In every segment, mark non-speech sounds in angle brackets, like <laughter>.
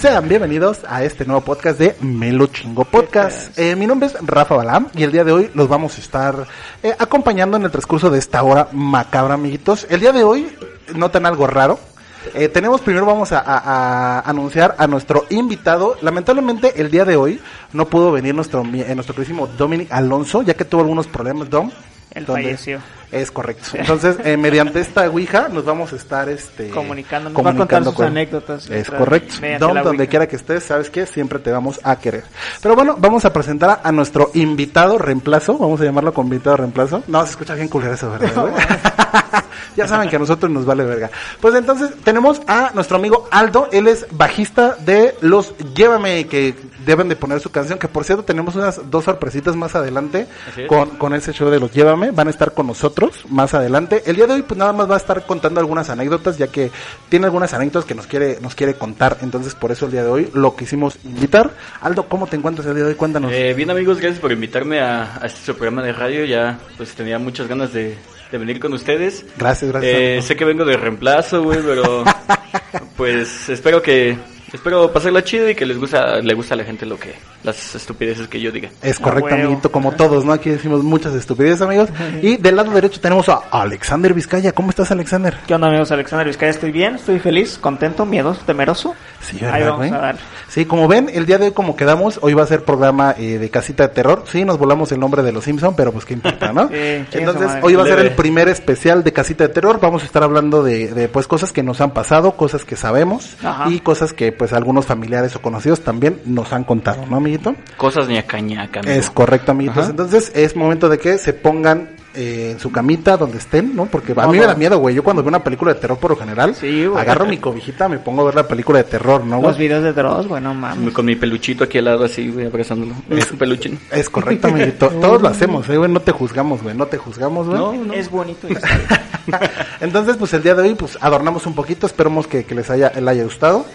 Sean bienvenidos a este nuevo podcast de Melo Chingo Podcast. Eh, mi nombre es Rafa Balam y el día de hoy los vamos a estar eh, acompañando en el transcurso de esta hora macabra, amiguitos. El día de hoy notan algo raro. Eh, tenemos primero vamos a, a- a anunciar a nuestro invitado. Lamentablemente el día de hoy no pudo venir nuestro eh, nuestro queridísimo Dominic Alonso ya que tuvo algunos problemas Dom. Él donde- falleció. Es correcto. Entonces eh, mediante esta ouija nos vamos a estar este Comunicando, nos va a contar comunicando sus con- anécdotas. Es correcto. la donde quiera que estés, sabes que siempre te vamos a querer. Pero bueno, vamos a presentar a, a nuestro invitado reemplazo. Vamos a llamarlo como invitado reemplazo. No, se escucha bien culero eso, ¿verdad? <laughs> <laughs> ya saben que a nosotros nos vale verga. Pues entonces tenemos a nuestro amigo Aldo. Él es bajista de los Llévame, que deben de poner su canción. Que por cierto, tenemos unas dos sorpresitas más adelante con, con ese show de los Llévame. Van a estar con nosotros más adelante. El día de hoy, pues nada más va a estar contando algunas anécdotas, ya que tiene algunas anécdotas que nos quiere, nos quiere contar. Entonces, por eso el día de hoy lo quisimos invitar. Aldo, ¿cómo te encuentras el día de hoy? Cuéntanos. Eh, bien amigos, gracias por invitarme a, a este programa de radio. Ya pues tenía muchas ganas de, de venir con ustedes. gracias, gracias. Eh, sé que vengo de reemplazo, güey, pero <laughs> pues espero que espero pasarla chido y que les gusta le gusta a la gente lo que las estupideces que yo diga. Es correcto, amiguito, como todos, ¿no? Aquí decimos muchas estupideces, amigos. Y del lado derecho tenemos a Alexander Vizcaya. ¿Cómo estás, Alexander? ¿Qué onda, amigos? Alexander Vizcaya, estoy bien, estoy feliz, contento, miedoso, temeroso. Sí, Ahí ¿verdad, vamos güey? a dar. Sí, como ven, el día de hoy como quedamos, hoy va a ser programa eh, de casita de terror. Sí, nos volamos el nombre de los Simpson, pero pues qué importa, ¿no? <laughs> Sí, Entonces, hoy va a ser el primer especial de casita de terror. Vamos a estar hablando de, de pues cosas que nos han pasado, cosas que sabemos Ajá. y cosas que pues algunos familiares o conocidos también nos han contado, ¿no, amiguito? Cosas ñaca ñaca, amigo. Es correcto, amiguitos. Ajá. Entonces es momento de que se pongan eh, en su camita donde estén, ¿no? Porque a mí me da miedo, güey. Yo cuando veo una película de terror por lo general, Sí, güey. agarro mi cobijita, me pongo a ver la película de terror, ¿no, Los güey? videos de Dross, bueno, mames. Con mi peluchito aquí al lado así, güey, abrazándolo. Es un peluchín. Es correcto, amiguito. <laughs> Todos lo hacemos, ¿eh, güey. No te juzgamos, güey. No te juzgamos, güey. No, no. Es bonito. <laughs> Entonces, pues el día de hoy, pues adornamos un poquito. Esperemos que, que les haya, les haya gustado.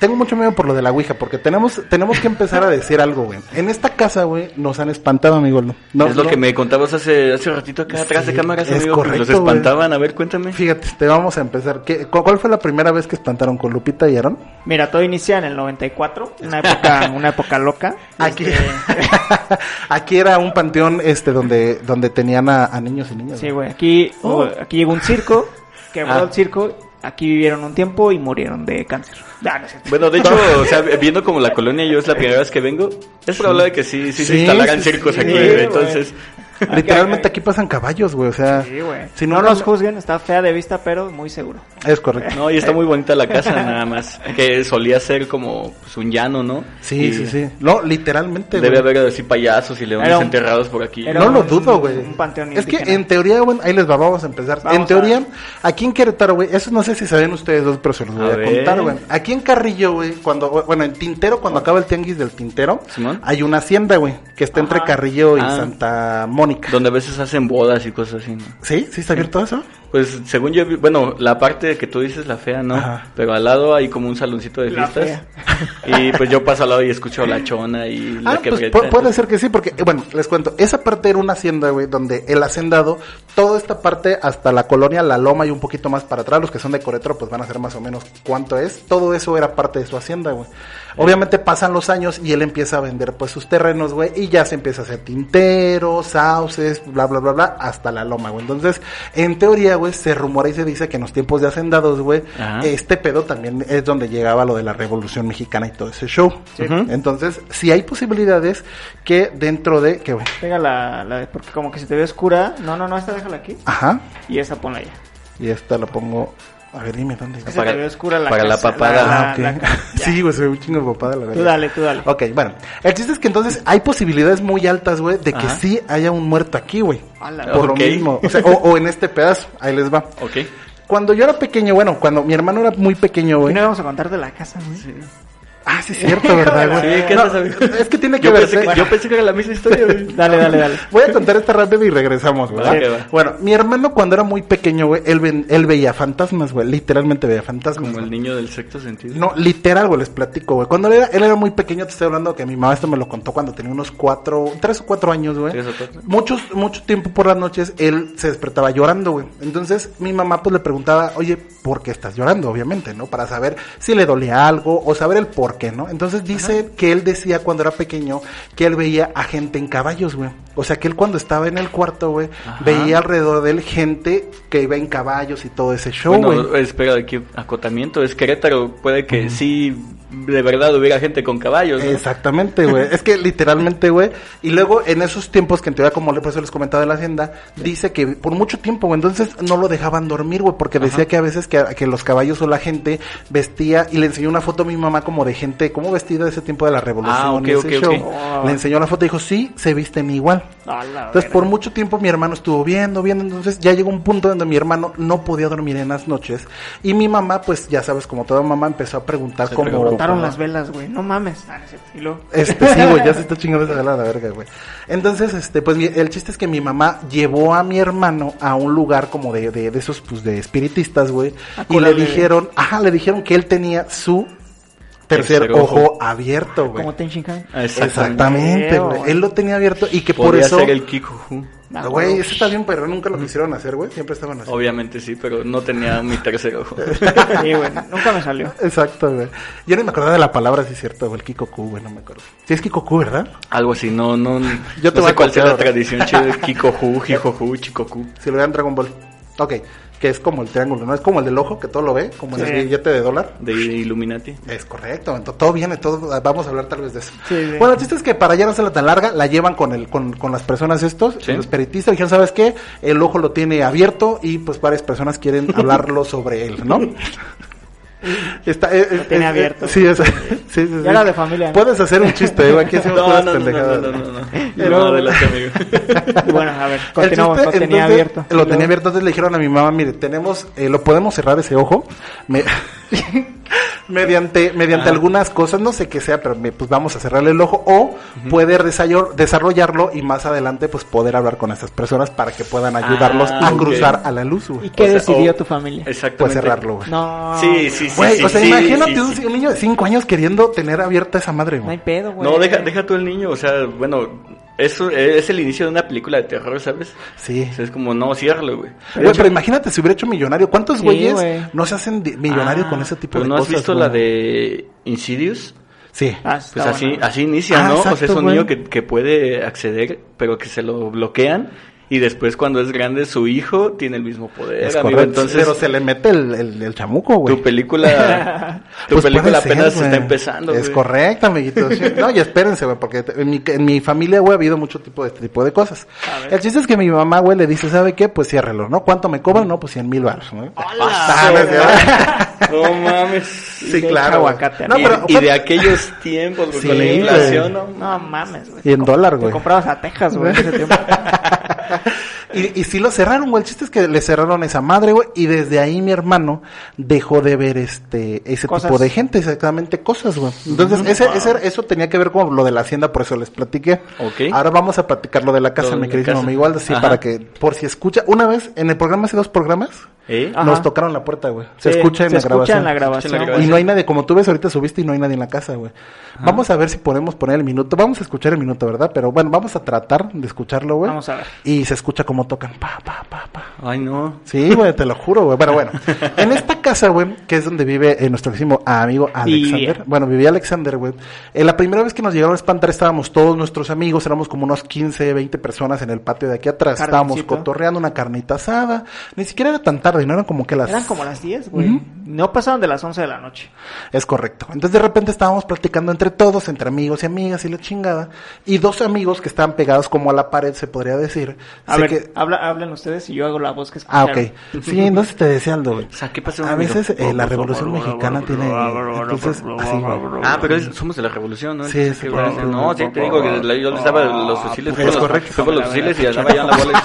Tengo mucho miedo por lo de la Ouija, porque tenemos, tenemos que empezar a decir algo, güey. En esta casa, güey, nos han espantado, amigo. No, no- es lo no- que me contabas hace hace ratito acá atrás Sí, de cámaras, es amigo, que correcto, los espantaban. A ver, cuéntame. Fíjate, te vamos a empezar. ¿Qué, cu- ¿Cuál fue la primera vez que espantaron con Lupita y Aaron? Mira, todo inicia en el 94, una época, <laughs> una época loca. Aquí, Este, <laughs> aquí era un panteón este donde donde tenían a, a niños y niñas. Sí, güey, aquí, Oh. aquí llegó un circo, quebró Ah. el circo, aquí vivieron un tiempo y murieron de cáncer. Ah, no. Bueno, de hecho, <laughs> o sea, viendo como la colonia yo es la primera vez que vengo, es probable que sí, sí, se instalaran sí, circos aquí, entonces... <laughs> Literalmente aquí pasan caballos, güey. O sea, Sí, güey. si no, no nos juzguen, está fea de vista, pero muy seguro. es correcto. No, y está muy bonita la casa, <laughs> nada más. Que solía ser como pues, un llano, ¿no? Sí, Y sí, sí. No, literalmente. Debe güey. haber así payasos y leones un- enterrados por aquí. era No lo dudo, güey. un panteón Es que en teoría, güey, ahí les va, vamos a empezar. Vamos en teoría, aquí en Querétaro, güey, eso no sé si saben ustedes dos, pero se los voy A contar, güey. Aquí en Carrillo, güey, cuando, bueno, en Tintero, cuando acaba el tianguis del Tintero, Simón. hay una hacienda, güey, que está entre. Carrillo y Ah. Santa Mónica. Donde a veces hacen bodas y cosas así, ¿no? ¿Sí? ¿Sí está abierto eso? Pues según yo, bueno, la parte que tú dices, la fea, ¿no? Ajá. Pero al lado hay como un saloncito de La fiestas. Y pues yo paso al lado y escucho la chona y la Ah, pues puede ser que sí, porque, eh, bueno, les cuento, esa parte era una hacienda, güey, donde el hacendado, toda esta parte hasta la colonia, la loma y un poquito más para atrás, los que son de Coretro, pues van a ser más o menos cuánto es, todo eso era parte de su hacienda, güey. Obviamente pasan los años y él empieza a vender pues sus terrenos, güey, y ya se empieza a hacer tinteros, sauces, bla, bla, bla, bla, hasta la loma, güey. Entonces, en teoría, güey, se rumora y se dice que en los tiempos de hacendados, güey, este pedo también es donde llegaba lo de la revolución mexicana y todo ese show. Entonces, si hay posibilidades que dentro de, que, güey, Pega la, la- porque como que se te ve oscura. No, no, no, esta déjala aquí. ajá, Y esa ponla allá. y esta la pongo A ver, dime dónde. Se Para- te ve oscura la para la papada. Ah, la- la- <laughs> sí, güey, se ve un chingo de papada la verdad. Tú dale, tú dale. Ok, bueno. El chiste es que entonces hay posibilidades muy altas, güey, de que Ajá. sí haya un muerto aquí, güey. Por Ok. lo mismo. O, sea, o, o en este pedazo. Ahí les va. Ok. Cuando yo era pequeño, bueno, cuando mi hermano era muy pequeño, Y güey. no vamos a contar de la casa, güey. Ah, sí, es cierto, ¿verdad, güey? <laughs> Sí, ¿qué No, haces? Es que tiene que Yo ver. pensé que, yo pensé que era la misma historia, güey. <laughs> Dale, dale, dale. Voy a contar esta rápido y regresamos, ¿verdad? Va, que va. Bueno, mi hermano cuando era muy pequeño, güey, él, ven- él veía fantasmas, güey. Literalmente veía fantasmas. Como el güey. niño del sexto sentido. No, literal, güey, les platico, güey. Cuando él era, él era muy pequeño, te estoy hablando que mi mamá esto me lo contó cuando tenía unos cuatro, tres o cuatro años, güey. ¿Tres o cuatro? Muchos, mucho tiempo por las noches, él se despertaba llorando, güey. Entonces, mi mamá pues le preguntaba, oye, ¿por qué estás llorando? Obviamente, ¿no? Para saber si le dolía algo o saber el por qué, ¿no? Entonces dice que él decía cuando era pequeño que él veía a gente en caballos, güey. O sea, que él cuando estaba en el cuarto, güey, veía alrededor de él gente que iba en caballos y todo ese show, güey. Bueno, espera, aquí acotamiento. Es Querétaro. Puede que sí, de verdad hubiera gente con caballos. ¿no? Exactamente, güey. es que literalmente, güey. Y luego en esos tiempos que en teoría, como por eso les comentaba de la hacienda, dice que por mucho tiempo, güey, entonces no lo dejaban dormir, güey, porque decía que a veces que, que los caballos o la gente vestía y le enseñó una foto a mi mamá como de gente, como vestida de ese tiempo de la revolución. Ah, ok, y ese ok, show. Oh. Le enseñó la foto y dijo, sí, se visten igual. Entonces, por mucho tiempo mi hermano estuvo viendo, viendo, entonces ya llegó un punto donde mi hermano no podía dormir en las noches y mi mamá, pues ya sabes, como toda mamá, empezó a preguntar Se cómo... Botaron cómo- las velas, güey. No mames. Ah, no. Y luego. este, sí, güey, ya se está <laughs> chingando esa vela a la verga, güey. Entonces, este, pues el chiste es que mi mamá llevó a mi hermano a un lugar como de, de, de esos, pues, de espiritistas, güey. Y le dijeron, ajá, le dijeron que él tenía su tercer, Tercer ojo. ojo. abierto, güey. Como Ten Shinkai. Ah, Exactamente, güey. Él lo tenía abierto y que por eso... ser el Kikuju. Ah, Güey, huevo. ese está bien, pero nunca lo quisieron hacer, güey. Siempre estaban así. Obviamente sí, pero no tenía mi tercer ojo. <laughs> Sí, güey. Nunca me salió. Exacto, güey. Yo no me acordaba de la palabra, si es cierto, güey, el Kikoku, güey, no me acuerdo. Sí es Kikoku, ¿verdad? Algo así, no, no. Yo te no voy sé a cuál sea la tradición chida de Kikoju, Hijoju, Chikoku. Si lo vean Dragon Ball. Ok, que es como el triángulo, ¿no? Es como el del ojo, que todo lo ve, como en Sí. el billete de dólar. De Illuminati. Es correcto, entonces todo viene, todo, vamos a hablar tal vez de eso. Sí, sí. Bueno, el chiste es que para ya no hacerla tan larga, la llevan con el, con, con las personas estos, Sí. los peritistas, dijeron, ¿sabes qué? El ojo lo tiene abierto y pues varias personas quieren <laughs> hablarlo sobre él, ¿no? Está, eh, eh, tiene eh, abierto. Sí, es, <laughs> sí, sí, sí. Ya era de familia, ¿no? Puedes hacer un chiste, güey, aquí hacemos No, puras no, no, no, pendejadas. no, no, no, no. No, luego- adelante, amigo. <laughs> Y bueno, a ver, continuamos. chiste, Lo tenía entonces, abierto. Lo tenía abierto, entonces le dijeron a mi mamá, mire, tenemos, eh, lo podemos cerrar ese ojo. Me- <laughs> mediante mediante Ah. algunas cosas, no sé qué sea, pero me- pues vamos a cerrarle el ojo o puede desayor- desarrollarlo y más adelante pues poder hablar con estas personas para que puedan ayudarlos Ah, a ok. cruzar a la luz, ¿Y güey. qué O sea, decidió o- tu familia? Exactamente. Pues cerrarlo, güey. No. Sí, sí, sí. Güey, sí, o sea, sí, imagínate sí, un, sí. un niño de 5 años queriendo tener abierta esa madre, No hay güey. pedo, güey. No, deja, deja tú el niño, o sea, bueno, eso es el inicio de una película de terror, ¿sabes? Sí. O sea, es como, no, ciérralo, güey. Güey, pero imagínate si hubiera hecho millonario. ¿Cuántos Sí, güeyes güey. no se hacen di- millonario Ah, con ese tipo Pero de no has cosas? visto güey? la de Insidious? Sí. Ah, Pues así, bueno. así inicia, Ah, ¿no? o sea, es un güey. niño que, que puede acceder, pero que se lo bloquean. Y después, cuando es grande, su hijo tiene el mismo poder, Es amigo. correcto, Entonces, pero se le mete el, el, el chamuco, güey. tu película, <laughs> tu Pues película ser, apenas güey. está empezando, Es güey. correcto, amiguitos. No, y espérense, güey, porque en mi, en mi familia, güey, ha habido mucho tipo de este tipo de cosas. A ver. El chiste es que mi mamá, güey, le dice, ¿sabe qué? Pues ciérrelo, ¿no? ¿Cuánto me cobran? No, pues 100 mil baros, ¿no? Ah, <laughs> no mames. Sí, claro. güey. aguacate, No, y, pero, y de aquellos tiempos, güey, Sí, con la güey. inflación, ¿no? No mames, güey. Y en dólar, güey. Te comprabas a Texas, güey, ese tiempo. <laughs> <laughs> Y, y sí lo cerraron, güey. El chiste es que le cerraron esa madre, güey. Y desde ahí mi hermano dejó de ver este ese Cosas. tipo de gente, exactamente cosas, güey. Entonces, ese, ese- eso tenía que ver con lo de la hacienda, por eso les platiqué. Ok. Ahora vamos a platicar lo de la casa, mi queridísimo amigo Aldo, sí, para que, por si escucha, una vez, en el programa hace dos programas, ¿Eh? Ajá. nos tocaron la puerta, güey. Se Sí, escucha en se la escucha grabación. en la grabación. Se escucha en la güey. Y no hay nadie, como tú ves, ahorita subiste y no hay nadie en la casa, güey. Vamos a ver si podemos poner el minuto. Vamos a escuchar el minuto, ¿verdad? Pero bueno, vamos a tratar de escucharlo, güey. Vamos a ver. Y se escucha cómo tocan. Pa, pa, pa, pa. Ay, no. Sí, güey, te lo juro, güey. Bueno, bueno. <laughs> En esta casa, güey, que es donde vive eh, nuestro querido amigo Alexander. Bueno, vivía Alexander, güey. Eh, la primera vez que nos llegaron a espantar estábamos todos nuestros amigos, éramos como unos 15, 20 personas en el patio de aquí atrás. Estábamos cotorreando una carnita asada. Ni siquiera era tan tarde, tarde, ¿no? Eran como que las... Eran como las 10, güey. Ujú. No pasaron de las 11 de la noche. Es correcto. Entonces de repente estábamos platicando entre todos, entre amigos y amigas y la chingada. Y dos amigos que estaban pegados como a la pared, se podría decir. A se ver, que- habla, hablen ustedes y yo hago la voz que Ah, escucharon. ok. Sí, entonces te decía Aldo, güey. O sea, ¿qué pasó? A veces eh, la revolución mexicana tiene... Entonces, así, güey. Ah, pero es- somos de la revolución, ¿no? Sí, Entonces, sí. No, sí, te digo que la- yo les daba los fusiles. Es correcto. Fue los fusiles y andaba ya en la bola.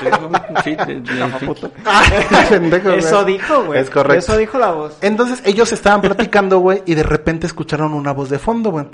<laughs> Sí, <laughs> de- de- sí. <laughs> Pendejo, güey. Eso dijo, güey. Es correcto. Eso dijo la voz. Entonces ellos estaban platicando, güey, y de repente escucharon una voz de fondo, güey.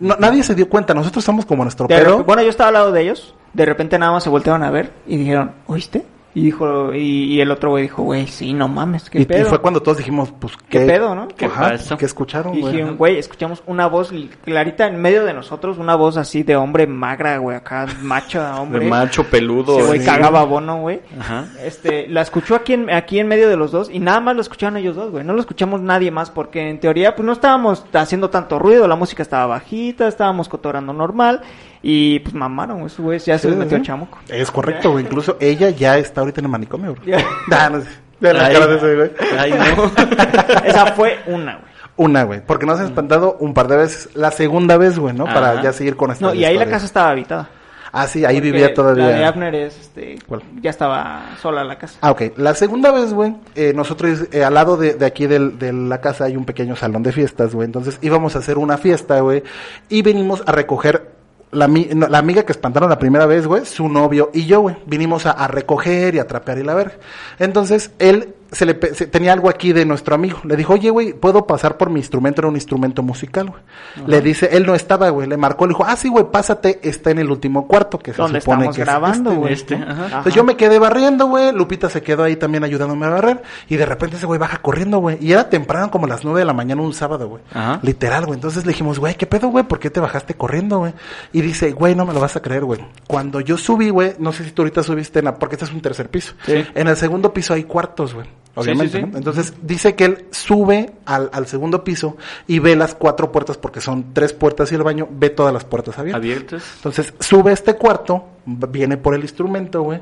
No, nadie se dio cuenta, nosotros estamos como nuestro repe- bueno, yo estaba al lado de ellos. De repente nada más se voltearon a ver y dijeron, ¿oíste? Y dijo, y, y el otro güey dijo, güey, sí, no mames, qué y, y pedo. fue cuando todos dijimos, pues, ¿Qué pedo, no? ¿Qué Ajá, pasó? ¿qué escucharon, Y güey? dijeron, güey, escuchamos una voz clarita en medio de nosotros, una voz así de hombre magra, güey, acá, macho <laughs> hombre. De macho peludo. Ese güey sí. cagaba bono, güey. Ajá. Este, la escuchó aquí en, aquí en medio de los dos y nada más lo escucharon ellos dos, güey. No lo escuchamos nadie más porque en teoría pues no estábamos haciendo tanto ruido, la música estaba bajita, estábamos cotorando normal y pues mamaron, esos güeyes ya se Sí, les metió sí. el chamuco. Es correcto, güey. <laughs> Incluso ella ya está ahorita en el manicomio, bro. Ya. <laughs> Ah, no sé. De la Ay. cara de ese, güey. Ay, no. <laughs> Esa fue una, güey. Una, güey. Porque nos han espantado un par de veces. La segunda vez, güey, ¿no? Para ya seguir con esta No, y ahí la casa estaba habitada. Ah, sí, ahí Porque vivía todavía. La de Abner es, este, ¿Cuál? ya estaba sola la casa. Ah, ok. La segunda vez, güey, eh, nosotros eh, al lado de, de aquí del- de la casa hay un pequeño salón de fiestas, güey. Entonces íbamos a hacer una fiesta, güey. Y venimos a recoger la, no, la amiga que espantaron la primera vez, güey, su novio y yo, güey. Vinimos a, a recoger y a trapear y la verga. Entonces él se le se- tenía algo aquí de nuestro amigo. Le dijo, oye, güey, ¿puedo pasar por mi instrumento? Era un instrumento musical, güey. Le dice, él no estaba, güey. Le marcó, le dijo, ah, sí, güey, pásate, está en el último cuarto, que se supone estamos que grabando, este, güey. Este, ajá. entonces yo me quedé barriendo, güey. Lupita se quedó ahí también ayudándome a barrer. Y de repente ese güey baja corriendo, güey. Y era temprano, como las nueve de la mañana, un sábado, güey. Literal, güey. Entonces le dijimos, güey, ¿qué pedo, güey? ¿Por qué te bajaste corriendo, güey? Y dice, güey, no me lo vas a creer, güey. Cuando yo subí, güey, no sé si tú ahorita subiste, en la- porque este es un tercer piso. Sí. En el segundo piso hay cuartos, güey. Obviamente. sí, sí. ¿no? Entonces dice que él sube al, al segundo piso y ve las cuatro puertas, porque son tres puertas y el baño, ve todas las puertas abiertas. Abiertos. Entonces sube a este cuarto, viene por el instrumento, güey,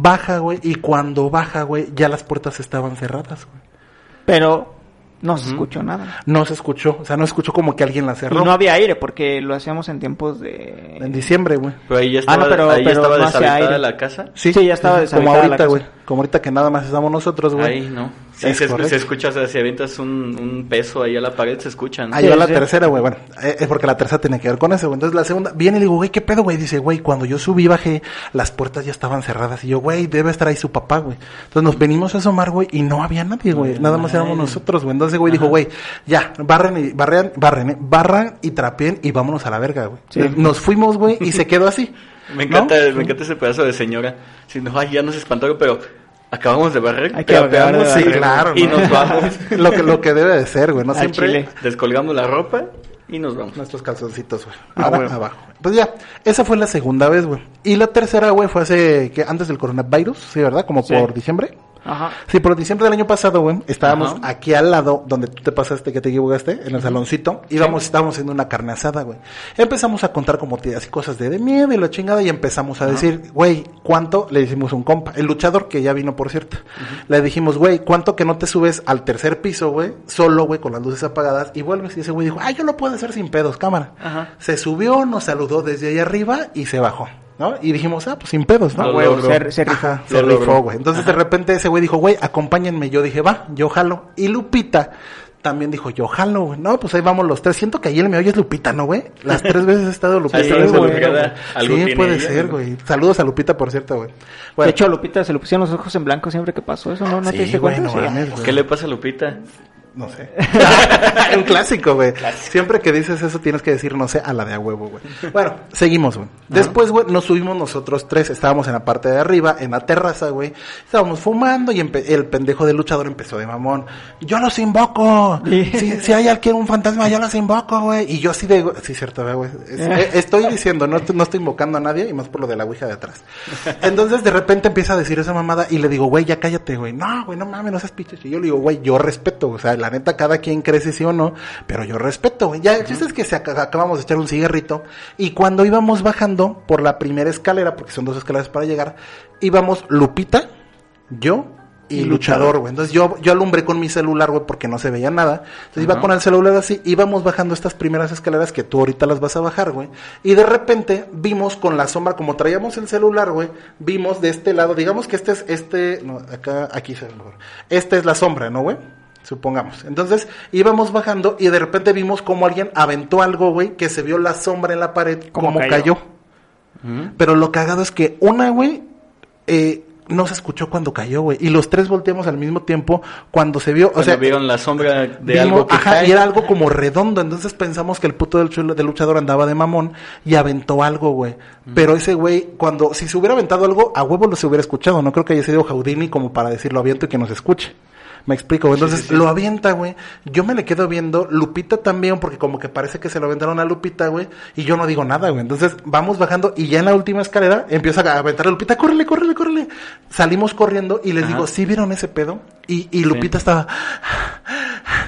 baja, güey, y cuando baja, güey, ya las puertas estaban cerradas, güey. Pero no se escuchó nada. No se escuchó, o sea, no escuchó como que alguien la Y cerró. no había aire porque lo hacíamos en tiempos de... En diciembre, güey. Pero ahí ya Ah, estaba, no, pero- ahí ya pero estaba deshabitada aire. la casa. Sí, ya estaba Como deshabitada la ahorita, güey. Como ahorita que nada más estamos nosotros, güey. Ahí no. Sí, Es se, correcto. se escucha, o sea, si avientas un, un peso ahí a la pared, se escuchan. Ahí Sí, va la sí. tercera, güey. Bueno, eh, es porque la tercera tiene que ver con eso, güey. Entonces la segunda, viene y le digo, güey, ¿qué pedo, güey? Dice, güey, cuando yo subí y bajé, las puertas ya estaban cerradas. Y yo, güey, debe estar ahí su papá, güey. Entonces nos venimos a asomar, güey, y no había nadie, güey. Nada más éramos nosotros, güey. Entonces, güey, dijo, güey, ya, barren y, barren, barren, eh, barran y trapeen y vámonos a la verga, güey. Sí. Nos fuimos, güey, y se quedó así. <laughs> Me ¿no? encanta, me encanta ese pedazo de señora. Si no, ay, ya nos espantaron, pero acabamos de barrer. Hay que trapeamos, acabar de Sí, barrer, claro. Y ¿no? nos vamos. <laughs> lo que, lo que debe de ser, güey. No Al siempre. chile. Descolgamos la ropa y nos vamos. Nuestros calzoncitos, güey. Ah, abajo. Pues ya, esa fue la segunda vez, güey. Y la tercera, güey, fue hace, que antes del coronavirus, sí, ¿verdad? Como Sí. por diciembre. Ajá. Sí, por diciembre del año pasado, güey, estábamos Ajá. aquí al lado donde tú te pasaste, que te equivocaste, en el saloncito. Íbamos, estábamos haciendo una carne asada, güey. Empezamos a contar como así cosas de, de miedo y la chingada y empezamos a decir, güey, ¿cuánto? Le decimos a un compa, el luchador que ya vino, por cierto. Le dijimos, güey, ¿cuánto que no te subes al tercer piso, güey? Solo, güey, con las luces apagadas y vuelves. Y ese güey dijo, ah, yo lo puedo hacer sin pedos, cámara. Ajá. Se subió, nos saludó desde ahí arriba y se bajó. ¿No? Y dijimos, ah, pues sin pedos, ¿no? Lo. Se, se rifó. Ajá, se Lo logró. rifó, güey. Entonces de repente ese güey dijo, güey, acompáñenme. Yo dije, va, yo jalo. Y Lupita también dijo, yo jalo, güey. No, pues ahí vamos los tres. Siento que ahí el me oye es Lupita, ¿no, güey? Las tres veces ha estado Lupita. Güey. Sí, puede ella, ser, ¿no? güey. Saludos a Lupita, por cierto, güey. Bueno, De hecho, a Lupita se le pusieron los ojos en blanco siempre que pasó eso, ¿no? ¿No sí, te diste güey, cuenta? no Sí. mames, güey. ¿Qué le pasa a Lupita? No sé. <laughs> Un clásico, güey. Siempre que dices eso tienes que decir no sé a la de a huevo, güey. Bueno, seguimos, güey. Después, güey, nos subimos nosotros tres. Estábamos en la parte de arriba, en la terraza, güey. Estábamos fumando y el pendejo del luchador empezó de mamón. Yo los invoco. Si, si hay alguien, un fantasma, yo los invoco, güey. Y yo así de... Sí, cierto, güey. <laughs> Eh, estoy diciendo, no, no estoy invocando a nadie y más por lo de la ouija de atrás. Entonces, de repente empieza a decir esa mamada y le digo, güey, ya cállate, güey. No, güey, no mames, no seas picho. Y yo le digo, güey, yo respeto. O sea, la neta, cada quien crece sí o no, pero yo respeto, güey. Ya, el chiste es que se ac- acabamos de echar un cigarrito y cuando íbamos bajando por la primera escalera, porque son dos escaleras para llegar, íbamos Lupita, yo y luchador, güey. Entonces yo, yo alumbré con mi celular, güey, porque no se veía nada. Entonces iba con el celular así, íbamos bajando estas primeras escaleras que tú ahorita las vas a bajar, güey. Y de repente vimos con la sombra, como traíamos el celular, güey, vimos de este lado, digamos que este es, este, no, acá, aquí se ve mejor. Esta es la sombra, ¿no, güey? Supongamos. Entonces íbamos bajando y de repente vimos como alguien aventó algo, güey, que se vio la sombra en la pared, Como como, cayó. cayó. Pero lo cagado es que una, güey, eh, no se escuchó cuando cayó, güey. Y los tres volteamos al mismo tiempo cuando se vio. O Cuando sea, vieron la sombra de vimos- algo que ajá, cae. y era algo como redondo. Entonces pensamos que el puto del, chulo- del luchador andaba de mamón y aventó algo, güey. Pero ese güey, cuando, si se hubiera aventado algo, a huevo lo se hubiera escuchado. No creo que haya sido Jaudini como para decirlo aviento y que nos escuche. Me explico. Entonces lo avienta, güey. Yo me le quedo viendo. Lupita también, porque como que parece que se lo aventaron a Lupita, güey. Y yo no digo nada, güey. Entonces vamos bajando y ya en la última escalera empieza a aventar a Lupita. Córrele, córrele, córrele. Salimos corriendo y les Ajá. digo, ¿sí vieron ese pedo? Y, y Lupita estaba...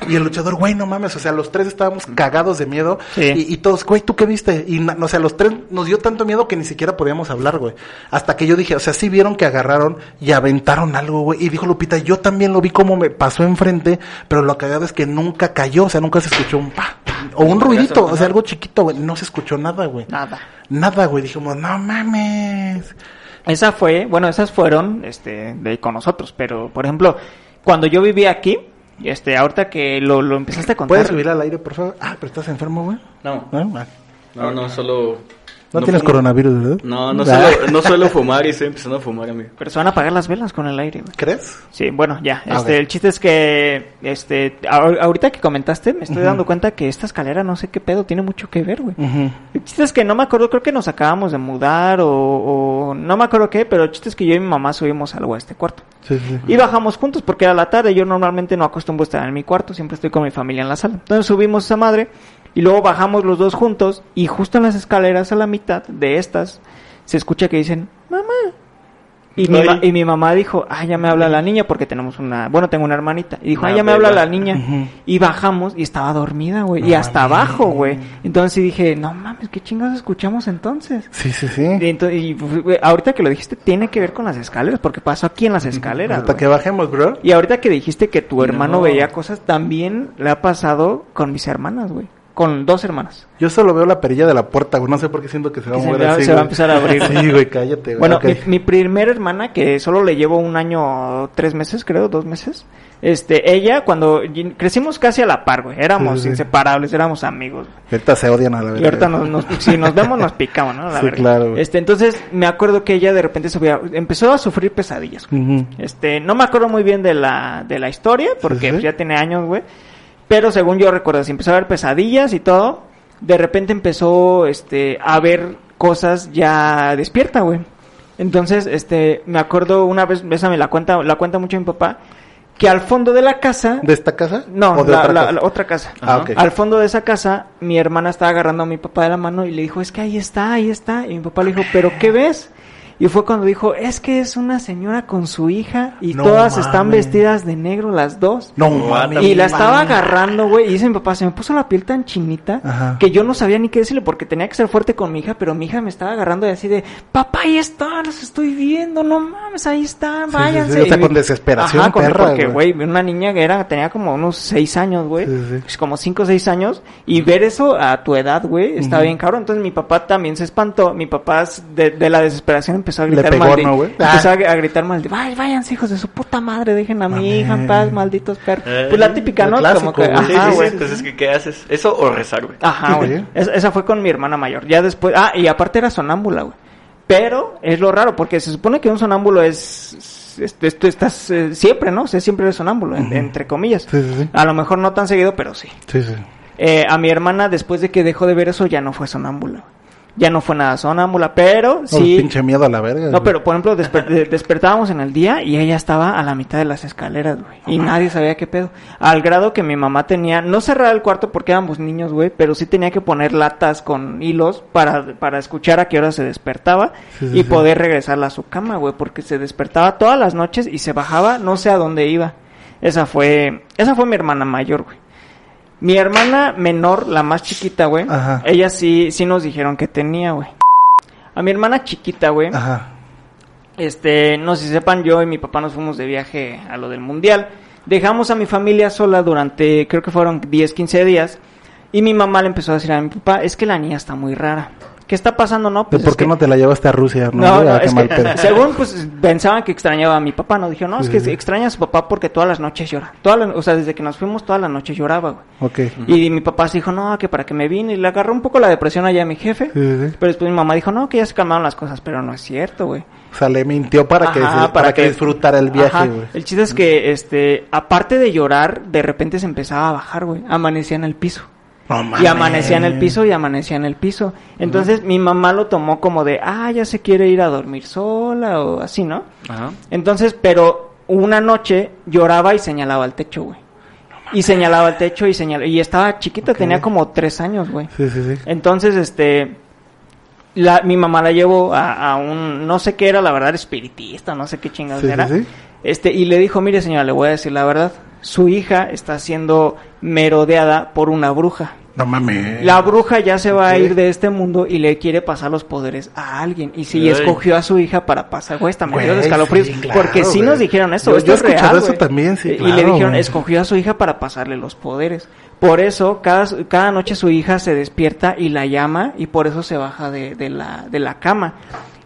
Y el luchador, güey, no mames, o sea, los tres estábamos cagados de miedo. Sí. Y, y todos, güey, ¿tú qué viste? Y, o sea, los tres nos dio tanto miedo que ni siquiera podíamos hablar, güey. Hasta que yo dije, o sea, sí vieron que agarraron y aventaron algo, güey. Y dijo Lupita, yo también lo vi como me pasó enfrente, pero lo cagado es que nunca cayó, o sea, nunca se escuchó un pa. O un ruidito, o sea, algo chiquito, güey. No se escuchó nada, güey. Nada. Nada, güey. Dijimos, no mames. Esa fue, bueno, esas fueron este, de, con nosotros, pero por ejemplo, cuando yo vivía aquí, este, ahorita que lo, lo empezaste a contar. ¿Puedes subir al aire, por favor? Ah, pero estás enfermo, güey. No, ¿No? Ah. no, no, solo... No tienes fumo. coronavirus, ¿verdad? No, no Ah. suelo, no suelo fumar y estoy empezando a fumar, amigo. Pero se van a apagar las velas con el aire, güey. ¿Crees? Sí, bueno, ya. Este, el chiste es que, este, ahor- ahorita que comentaste, me estoy dando cuenta que esta escalera, no sé qué pedo, tiene mucho que ver, güey. El chiste es que no me acuerdo, creo que nos acabamos de mudar o, o no me acuerdo qué, pero el chiste es que yo y mi mamá subimos algo a este cuarto. Sí, sí. Y bajamos juntos porque era la tarde. Yo normalmente no acostumbro estar en mi cuarto, siempre estoy con mi familia en la sala. Entonces subimos esa madre y luego bajamos los dos juntos y justo en las escaleras a la mitad de estas se escucha que dicen, mamá. Y mi, ma- y mi mamá dijo, ah, ya me habla la niña porque tenemos una, bueno, tengo una hermanita. Y dijo, ah, ya me habla la niña. Y bajamos y estaba dormida, güey. y hasta abajo, güey. Entonces dije, no mames, ¿qué chingados escuchamos entonces? Sí, sí, sí. Y, ento- y, pues, ahorita que lo dijiste, tiene que ver con las escaleras, porque pasó aquí en las escaleras. Hasta que bajemos, bro. Y ahorita que dijiste que tu hermano No. veía cosas, también le ha pasado con mis hermanas, güey. Con dos hermanas. Yo solo veo la perilla de la puerta, güey. No sé por qué siento que se va a se mover va- así. se va a empezar a abrir. <laughs> Sí, güey, cállate, güey. Bueno, mi, mi primera hermana, que solo le llevo un año, tres meses, creo, dos meses. Este, ella, cuando crecimos casi a la par, güey. Éramos Sí, sí, sí. inseparables, éramos amigos. güey. Ahorita se odian a la verdad. Y ahorita nos, nos- si nos vemos nos picamos, ¿no? La Sí, verga. claro, güey. Este, entonces me acuerdo que ella de repente subía, empezó a sufrir pesadillas. güey. Este, no me acuerdo muy bien de la, de la historia, porque Sí, pues, ya tiene años, güey. Pero según yo recuerdo, si empezó a ver pesadillas y todo, de repente empezó, este, a ver cosas ya despierta, güey. Entonces, este, me acuerdo una vez, esa me la cuenta, la cuenta mucho mi papá, que al fondo de la casa, ¿De esta casa? no, ¿O de la, otra la- casa? la otra casa. Ah. Al fondo de esa casa, mi hermana estaba agarrando a mi papá de la mano y le dijo, es que ahí está, ahí está. Y mi papá le dijo, ¿pero qué ves? Y fue cuando dijo, es que es una señora con su hija y No todas están vestidas de negro las dos. No, mames. Y la estaba agarrando, güey. Y dice mi papá, se me puso la piel tan chinita Ajá. que yo no sabía ni qué decirle porque tenía que ser fuerte con mi hija, pero mi hija me estaba agarrando y así de, papá, ahí están, los estoy viendo, no mames, ahí están, Sí, sí, váyanse. sí, o sea, Y con desesperación, Ajá, con- perra, porque, güey. una niña que era, tenía como unos seis años, güey. Sí, sí. Pues Como cinco o seis años. Y ver eso a tu edad, güey, está bien cabrón. Entonces mi papá también se espantó. Mi papá de, de la desesperación empezó a Le gritar pegó, maldi- ¿no, güey? Empezó Ah. a, a gritar mal Ay, váyanse, hijos de su puta madre, dejen a mi hija en paz, malditos perros. Eh, pues la típica, ¿no? clásico, Como que, güey. Sí, ajá, sí, güey. sí, entonces, ¿qué, ¿qué haces? ¿Eso o rezar, güey? Ajá, güey. Sí. Es- esa fue con mi hermana mayor. Ya después. Ah, y aparte era sonámbula, güey. Pero es lo raro, porque se supone que un sonámbulo es. Esto, esto estás eh, siempre, ¿no? O sea, siempre eres sonámbulo, en- entre comillas. Sí, sí, sí. A lo mejor no tan seguido, pero sí. Sí, sí. Eh, a mi hermana, después de que dejó de ver eso, ya no fue sonámbula. Ya no fue nada sonámbula, pero No, sí. pinche miedo a la verga. No, güey. pero por ejemplo, desper- de- despertábamos en el día y ella estaba a la mitad de las escaleras, güey. Y nadie sabía qué pedo. Al grado que mi mamá tenía, no cerrar el cuarto porque éramos niños, güey, pero sí tenía que poner latas con hilos para, para escuchar a qué hora se despertaba Sí, sí, y sí. poder regresarla a su cama, güey, porque se despertaba todas las noches y se bajaba, no sé a dónde iba. Esa fue, esa fue mi hermana mayor, güey. Mi hermana menor, la más chiquita, güey, Ajá. ella sí, sí nos dijeron que tenía, güey. A mi hermana chiquita, güey, Ajá. Este, no sé si sepan, yo y mi papá nos fuimos de viaje a lo del mundial. Dejamos a mi familia sola durante, creo que fueron 10, 15 días. Y mi mamá le empezó a decir a mi papá, es que la niña está muy rara. ¿Qué está pasando? No, pues ¿Por qué que- no te la llevaste a Rusia? No, no, güey? no, qué es mal que, pedo. <laughs> según pues pensaban que extrañaba a mi papá, no dijeron, no, es que extraña a su papá porque todas las noches llora. Todas las- o sea, desde que nos fuimos todas las noches lloraba, güey. Ok. Y mi papá se dijo, no, que para que me vine. Y le agarró un poco la depresión allá a mi jefe. Sí, sí, sí. Pero después mi mamá dijo, no, que ya se calmaron las cosas. Pero no es cierto, güey. O sea, le mintió para que, para, que, disfrutara el viaje, güey. El chiste es que, este, aparte de llorar, de repente se empezaba a bajar, güey. Amanecía en el piso. Y amanecía en el piso y amanecía en el piso. Entonces mi mamá lo tomó como de, ah, ya se quiere ir a dormir sola o así, ¿no? Ajá. Entonces, pero una noche lloraba y señalaba al techo, güey. Y señalaba al techo y señalaba. Y estaba chiquita, tenía como tres años, güey. Sí, sí, sí. Entonces, este. La, mi mamá la llevó a, a un. No sé qué era, la verdad, espiritista, no sé qué chingados Sí, sí, era. sí. Este, y le dijo: Mire, señora, le voy a decir la verdad. Su hija está siendo merodeada por una bruja. No mames. La bruja ya se va a ir de este mundo y le quiere pasar los poderes a alguien. Y si escogió a su hija para pasar, güey, está medio de escalofríos. sí, claro, porque sí güey. nos dijeron eso. Yo- esto yo es real, eso güey. también, sí, Y- le dijeron, güey. escogió a su hija para pasarle los poderes. Por eso, cada, cada noche su hija se despierta y la llama y por eso se baja de, de la, de la cama.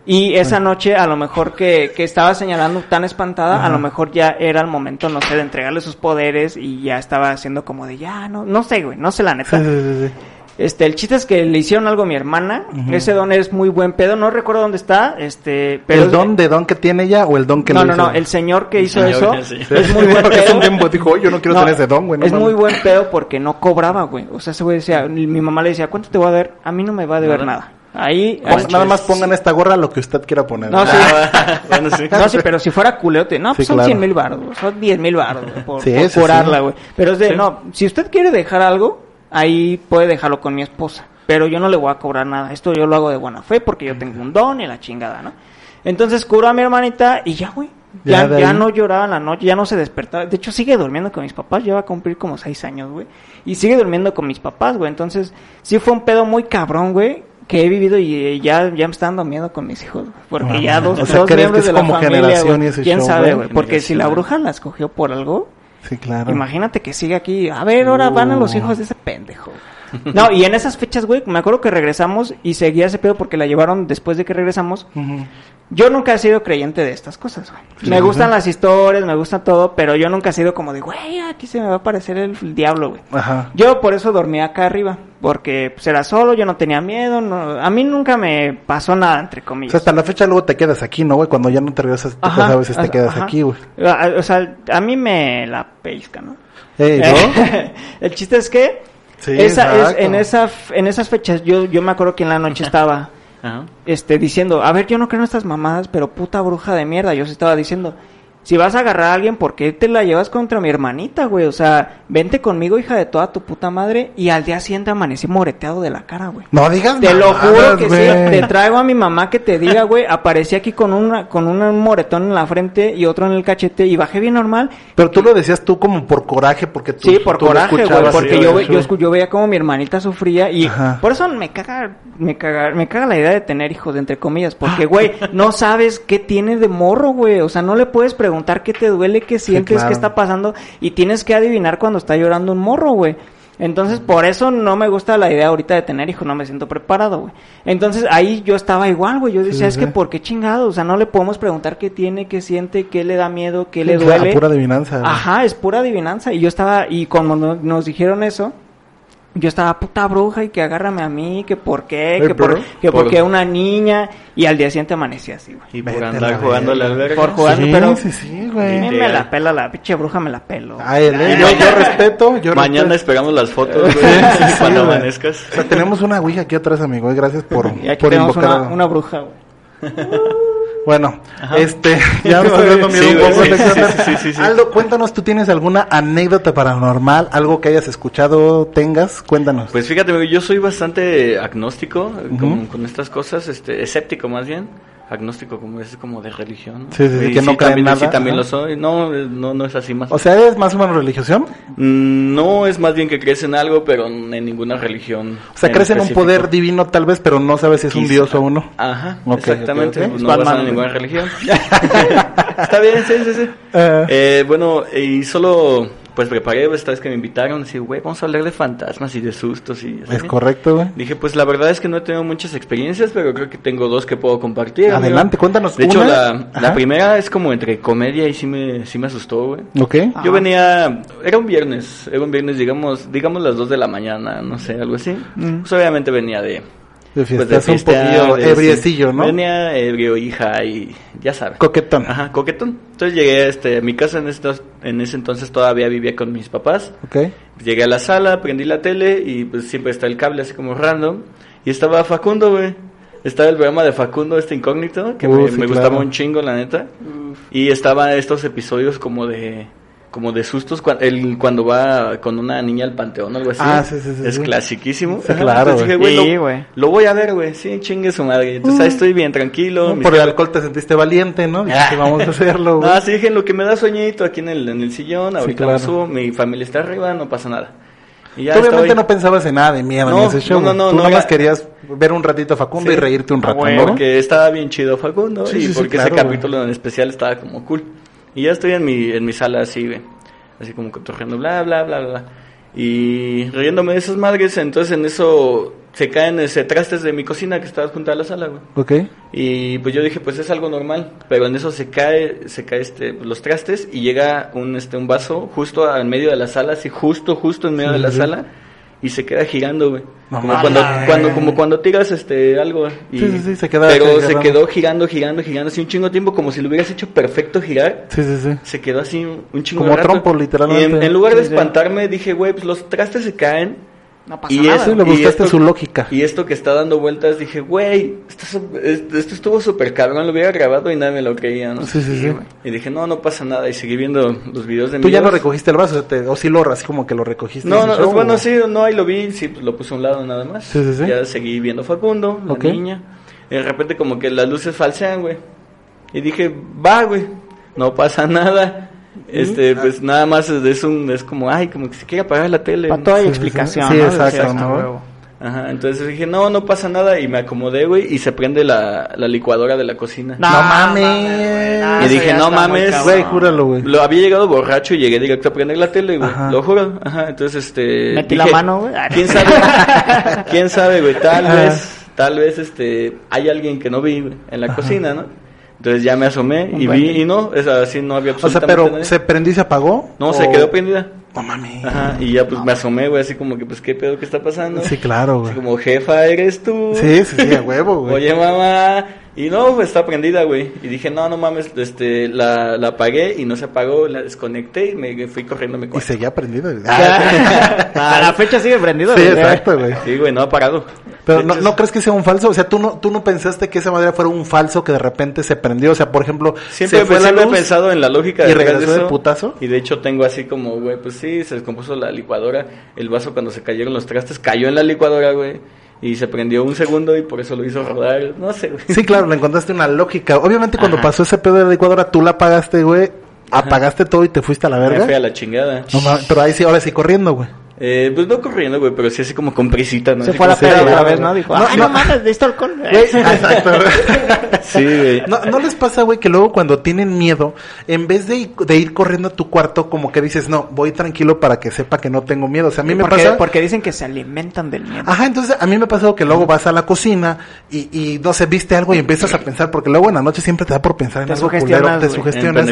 Y esa noche, a lo mejor que, que estaba señalando tan espantada, a lo mejor ya era el momento, no sé, de entregarle sus poderes y ya estaba haciendo como de ya, no, no sé, güey, no sé la neta. sí, sí, sí. Este, el chiste es que le hicieron algo a mi hermana. Ese don es muy buen pedo. No recuerdo dónde está. Este, pero ¿El don de don que tiene ella o el don que no, le no, hizo? no. El señor que El hizo señor, eso es muy <laughs> buen Porque es pedo. un bien- dijo, yo no quiero tener ese don, güey. no es mames. muy buen pedo porque no cobraba, güey. O sea, ese güey decía, mi mamá le decía, ¿cuánto te voy a dar? A mí no me va a deber Nada. nada. Ahí, nada más pongan esta gorra lo que usted quiera poner. No, sí. Ah, <laughs> bueno, sí. No, sí, pero si fuera culeote, no, pues Sí, son claro. 100 mil baros, son 10 mil güey, por, Sí, por curarla, sí. güey. Pero es de, Sí. no, si usted quiere dejar algo, ahí puede dejarlo con mi esposa. Pero yo no le voy a cobrar nada. Esto yo lo hago de buena fe porque yo tengo un don y la chingada, ¿no? Entonces curó a mi hermanita y ya, güey. Ya Ya, no lloraba en la noche, ya no se despertaba. De hecho, sigue durmiendo con mis papás. Ya va a cumplir como seis años, güey. Y sigue durmiendo con mis papás, güey. Entonces, sí fue un pedo muy cabrón, güey. Que he vivido y eh, ya, ya me está dando miedo con mis hijos. Porque ya dos, o sea, dos ¿crees que miembros es de la como familia, generación güey. y ese ¿Quién show, sabe, güey? Porque si la bruja la escogió por algo, Sí, claro. Imagínate que sigue aquí. A ver, ahora van a los Uh. hijos de ese pendejo. <laughs> No, y en esas fechas, güey, me acuerdo que regresamos y seguía ese pedo porque la llevaron después de que regresamos. Ujú. Yo nunca he sido creyente de estas cosas, güey. Sí, me gustan ajá. las historias, me gusta todo, pero yo nunca he sido como de, güey, aquí se me va a aparecer el, el diablo, güey. Ajá. Yo por eso dormía acá arriba, porque pues, era solo, yo no tenía miedo, no, a mí nunca me pasó nada, entre O comillas. sea, hasta la fecha luego te quedas aquí, ¿no, güey? Cuando ya no te regresas tu Ajá, a veces te quedas aquí, güey. A- a- O sea, a mí me la pellizca, ¿no? Ey, ¿no? <laughs> el chiste es que Sí, esa es, en, esa, en esas fechas yo, yo me acuerdo que en la noche <laughs> estaba Ajá. este, diciendo, a ver, yo no creo en estas mamadas, pero puta bruja de mierda. Yo se estaba diciendo, si vas a agarrar a alguien, ¿por qué te la llevas contra mi hermanita, güey? O sea, vente conmigo, hija de toda tu puta madre. Y al día siguiente amanecí moreteado de la cara, güey. No digas Te lo juro que sí, te traigo a mi mamá que te diga, güey, aparecí aquí con una, con un moretón en la frente y otro en el cachete y bajé bien normal. Pero tú lo decías tú como por coraje, porque tú Sí, por tú lo coraje, güey, porque sí, yo, yo, yo veía como mi hermanita sufría y Ajá. por eso me caga, me caga, me caga la idea de tener hijos, entre comillas, porque, güey, no sabes qué tiene de morro, güey, o sea, no le puedes preguntar qué te duele, qué sientes, claro. qué está pasando y tienes que adivinar cuando está llorando un morro, güey. Entonces, por eso no me gusta la idea ahorita de tener hijos, no me siento preparado, güey. Entonces, ahí yo estaba igual, güey. Yo decía, Sí, es sí. que, ¿por qué chingado? O sea, no le podemos preguntar qué tiene, qué siente, qué le da miedo, qué le duele. pura adivinanza. güey. Ajá, es pura adivinanza. Y yo estaba, y como no- nos dijeron eso, yo estaba puta bruja y que agárrame a mí, que por qué, Ay, que por, que por- porque una niña, y al día siguiente amanecí así, güey. Y por andar la jugando a la verga. alberca. Por jugar, sí, pero- sí, sí, A mí güey. me la pela la pinche bruja, me la pelo. A él, ¿eh? yo, yo respeto, yo Mañana respeto. esperamos las fotos, güey. <laughs> Sí, cuando güey. amanezcas. O sea, tenemos una ouija aquí atrás, amigo. y Gracias por, Y aquí por tenemos invocar. una, a- una bruja, güey. <laughs> Bueno, Ajá. este, <laughs> <laughs> ya me estoy dando miedo Sí, un güey, poco. sí, sí. Aldo, cuéntanos, ¿tú tienes alguna anécdota paranormal? Algo que hayas escuchado, tengas? Cuéntanos. Pues fíjate, yo soy bastante agnóstico con, con estas cosas, este, escéptico más bien. Agnóstico, como es como de religión. Sí, sí, sí, que no en nada, Sí, también lo soy. No, no, no es así más. O sea, ¿es más o menos religiosidón? Mm, no es más bien que crees en algo, pero en ninguna religión. O sea, crees en un poder divino tal vez, pero no sabes si es un dios o uno. Ajá, exactamente. ok, ok. pues Es No en ninguna religión. <laughs> Está bien, sí, sí, sí. Eh. Eh, bueno, y solo pues preparé esta vez que me invitaron. Así, güey, vamos a hablar de fantasmas y de sustos y. Es correcto, güey. Dije, pues la verdad es que no he tenido muchas experiencias, pero creo que tengo dos que puedo compartir. amigo. Adelante, cuéntanos De hecho, la, primera es como entre comedia y sí me, sí me asustó, güey. Ok. Yo venía, era un viernes, era un viernes, digamos, digamos las 2 de la mañana, no sé, algo así. Mm. Pues obviamente venía de, De pues, de es un poquillo de- ebriecillo, sí. ¿no? Venía ebrio, hija, y ya sabes. Coquetón. Ajá, coquetón. Entonces llegué este, a mi casa, en, estos, en ese entonces todavía vivía con mis papás. Ok. Llegué a la sala, prendí la tele y pues siempre está el cable así como random. Y estaba Facundo, güey. Estaba el programa de Facundo, este incógnito, que Uh, me, sí, me gustaba un chingo, la neta. Y estaba estos episodios como de como de sustos cua- el, cuando va con una niña al panteón o algo así. Ah, sí, sí, sí, Es sí. clasiquísimo. Sí, claro, entonces dije, güey. güey, Sí, lo, güey. lo voy a ver, güey. Sí, chingue su madre. Entonces ahí estoy bien tranquilo. No, por el alcohol te sentiste valiente, ¿no? Dijiste, vamos a <laughs> hacerlo, güey. no, sí dije, en lo que me da sueñito aquí en el, en el sillón, ahorita claro. me subo, mi familia está arriba, no pasa nada. Y ya Tú obviamente no pensabas en nada de miedo No, en ese show. no, no, Tú no, nada más era- querías ver un ratito a Facundo Sí. y reírte un Ah, rato, ¿no? Porque estaba bien chido Facundo Sí, y sí, sí, porque claro, ese güey. capítulo en especial estaba como cool. Y ya estoy en mi, en mi sala así, güey. Así como cotorreando, bla, bla, bla, bla. Y riéndome de esas madres, entonces en eso se caen ese trastes de mi cocina que estaba junto a la sala, güey. Ok. Y pues yo dije, pues es algo normal, pero en eso se cae, se cae este, los trastes y llega un, este, un vaso justo en medio de la sala, así justo, justo en medio Sí, de la sí. sala y se queda girando, güey. Como cuando, cuando, como cuando tiras este algo. Y, Sí, sí, sí, se queda Pero se quedó girando, girando, girando así un chingo de tiempo, como si lo hubieras hecho perfecto girar. Sí, sí, sí. Se quedó así un chingo Como de rato. trompo, literalmente. Y en, en lugar de espantarme, dije, güey, pues los trastes se caen. No pasa Y nada. eso Sí, le y buscaste esto- su lógica. Y esto que está dando vueltas, dije, güey, esto, es- esto, esto estuvo súper cabrón, lo hubiera grabado y nadie me lo creía, ¿no? Sí, sí, sí. Y dije, no, no pasa nada, y seguí viendo los videos de Tú ya no recogiste el vaso, o sea, te- o sí lo así como que lo recogiste. No, bueno, o- sí, no, ahí lo vi, sí, pues lo puse a un lado nada más. Sí, sí, sí. Ya seguí viendo Facundo, la niña. Y de repente como que las luces falsean, güey. Y dije, va, güey, no pasa <laughs> nada. Este, pues nada más es, es un, es como, ay, como que se quiere apagar la tele. Para todo hay explicación. Sí, ¿no? exacto, ¿no? Ajá, entonces dije, no, no pasa nada. Y me acomodé, güey, y se prende la, la licuadora de la cocina. No mames. no, Y dije, no mames. Güey, júralo, güey. Lo había llegado borracho y llegué directo a prender la tele, güey. Lo juro. Ajá, entonces este. Metí la mano, güey. <laughs> ¿Quién sabe? ¿Quién sabe, güey? Tal Ajá. vez, tal vez este. Hay alguien que no vi güey, en la cocina, ¿no? Entonces ya me asomé y vi y no, es así, no había O sea, absolutamente pero nadie. ¿se prendió y se apagó? No, se ¿O- quedó prendida. No mames. Ajá, y ya pues me asomé, güey, así como que, pues, ¿qué pedo que está pasando? Sí, claro, Así güey. como, jefa, ¿eres tú? Sí, sí, sí, a huevo, güey. <laughs> Oye, mamá. Y no, pues está prendida, güey. Y dije, no, no mames, este, la, la apagué y no se apagó, la desconecté y me fui corriendo a mi Y seguía prendido. güey. <laughs> A la fecha sigue prendido. Sí, güey. exacto, güey. Sí, güey, no ha parado. Pero De no, ¿no crees que sea un falso? O sea, ¿tú no, tú no pensaste que esa madera fuera un falso que de repente se prendió. O sea, por ejemplo, Siempre, se fue la siempre he pensado en la lógica y detrás regresó de eso. putazo. Y de hecho tengo así como, güey, pues sí, se descompuso la licuadora. El vaso cuando se cayeron los trastes cayó en la licuadora, güey. Y se prendió un segundo y por eso lo hizo rodar. No sé, güey. Sí, claro, le encontraste una lógica. Obviamente cuando Ajá. pasó ese pedo de la licuadora, tú la apagaste, güey. Apagaste todo y te fuiste a la Me fui a verga. la chingada. No pero ahí sí, ahora sí corriendo, güey. Eh, pues no corriendo, güey, pero sí así como con prisita, ¿no? Se Así fue a la peda otra vez, ¿no? Dijo, No, ay, no. no mames, necesito alcohol. <laughs> Exacto. <laughs> Sí, güey. No, ¿No les pasa, güey, que luego cuando tienen miedo, en vez de, ir- de ir corriendo a tu cuarto, como que dices, no, voy tranquilo para que sepa que no tengo miedo? O sea, a mí me pasa... porque dicen que se alimentan del miedo. Ajá, entonces a mí me ha pasado que luego vas a la cocina y, y no sé, viste algo y empiezas a pensar, porque luego en la noche siempre te da por pensar en Te algo culero, te sugestionas.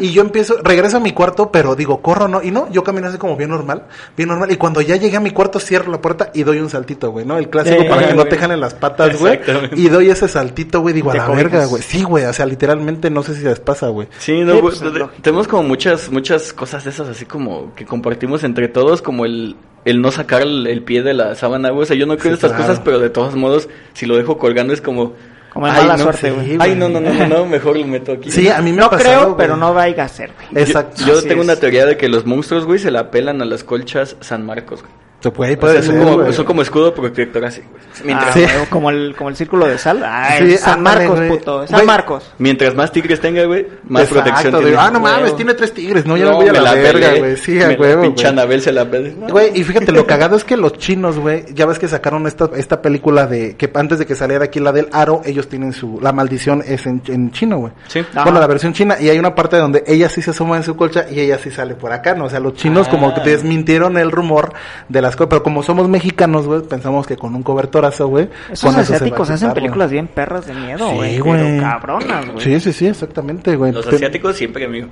Y yo empiezo, regreso a mi cuarto, pero digo, corro, ¿no? Y no, yo camino así como bien normal, bien normal. Y cuando ya llegué a mi cuarto, cierro la puerta y doy un saltito, güey, ¿no? El clásico Sí, para que no te jalen las patas, güey. Exactamente. Y doy ese saltito, güey, digo, a la verga, güey. Sí, güey, o sea, literalmente no sé si les pasa, güey. Sí, no, Sí, güey, pues, tenemos como muchas, muchas cosas de esas así como que compartimos entre todos, como el, el no sacar el, el pie de la sábana, güey. O sea, yo no creo en Sí, estas claro. cosas, pero de todos modos, si lo dejo colgando es como... Como en ay, mala no, suerte, sí, güey. güey. Ay, no, no, no, no, mejor lo meto aquí. Sí, a mí me No ha pasado, creo, güey. pero no vaya a ser, güey. Exacto. Yo Así tengo es. una teoría de que los monstruos, güey, se la pelan a las colchas San Marcos, güey. Se puede, puede ser, como, güey. son como escudo protector así, güey. Mientras, Ah, Sí. como, el, como el círculo de sal. Ah, Sí, San Marcos, güey. puto. San Güey, Marcos. mientras más tigres tenga, güey, más Exacto, protección digo, tiene. Ah, no mames, tiene tres tigres. No, ya me voy a me la, verga, güey. Sí, a la huevo, Pinche. Anabel se la pelé. No, Güey, y fíjate, lo <laughs> cagado es que los chinos, güey, ya ves que sacaron esta, esta película de que antes de que saliera aquí la del Aro, ellos tienen su, la maldición es en, en chino, güey. Sí. Ajá. Bueno, la versión china, y hay una parte donde ella sí se asoma en su colcha y ella sí sale por acá, ¿no? O sea, los chinos Ah. como que desmintieron el rumor de las cosas, pero como somos mexicanos, güey, pensamos que con un cobertorazo, güey, Esos asiáticos hacen güey. películas bien perras de miedo, Sí, güey. güey. pero cabronas, güey. Sí, sí, sí, exactamente, güey. Los asiáticos siempre, amigo.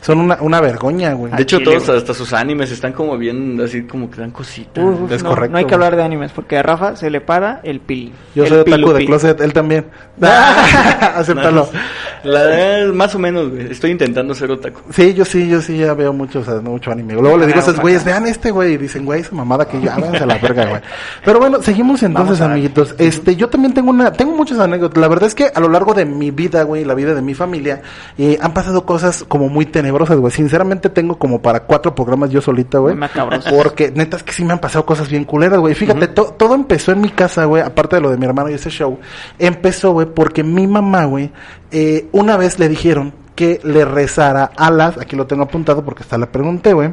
Son una, una vergoña, güey. De hecho, Chile, todos, güey. hasta sus animes están como bien, así como que dan cositas. Es no, correcto, no hay que hablar de animes porque a Rafa se le para el pili. Yo El soy otaku de pilupi. closet, él también. <laughs> <laughs> Acéptalo. La verdad, más o menos, güey. Estoy intentando ser otaku. Sí, yo sí, yo sí ya veo mucho, o sea, mucho anime. Luego le digo a esos güeyes, vean este güey, y dicen, güey, esa mamada que ya, váyanse a la verga, güey. Pero bueno, seguimos entonces, amiguitos. Este, yo también tengo una, tengo muchas anécdotas. La verdad es que a lo largo de mi vida, güey, la vida de mi familia, eh, han pasado cosas como muy tenebrosas, güey. Sinceramente tengo como para cuatro programas yo solita, güey. Macabrosas. Porque neta es que sí me han pasado cosas bien culeras, güey. Fíjate, to- todo empezó en mi casa, güey, aparte de lo de mi hermano y ese show. Empezó, güey, porque mi mamá, güey, eh, una vez le dijeron que le rezara a las, aquí lo tengo apuntado porque hasta le pregunté, güey,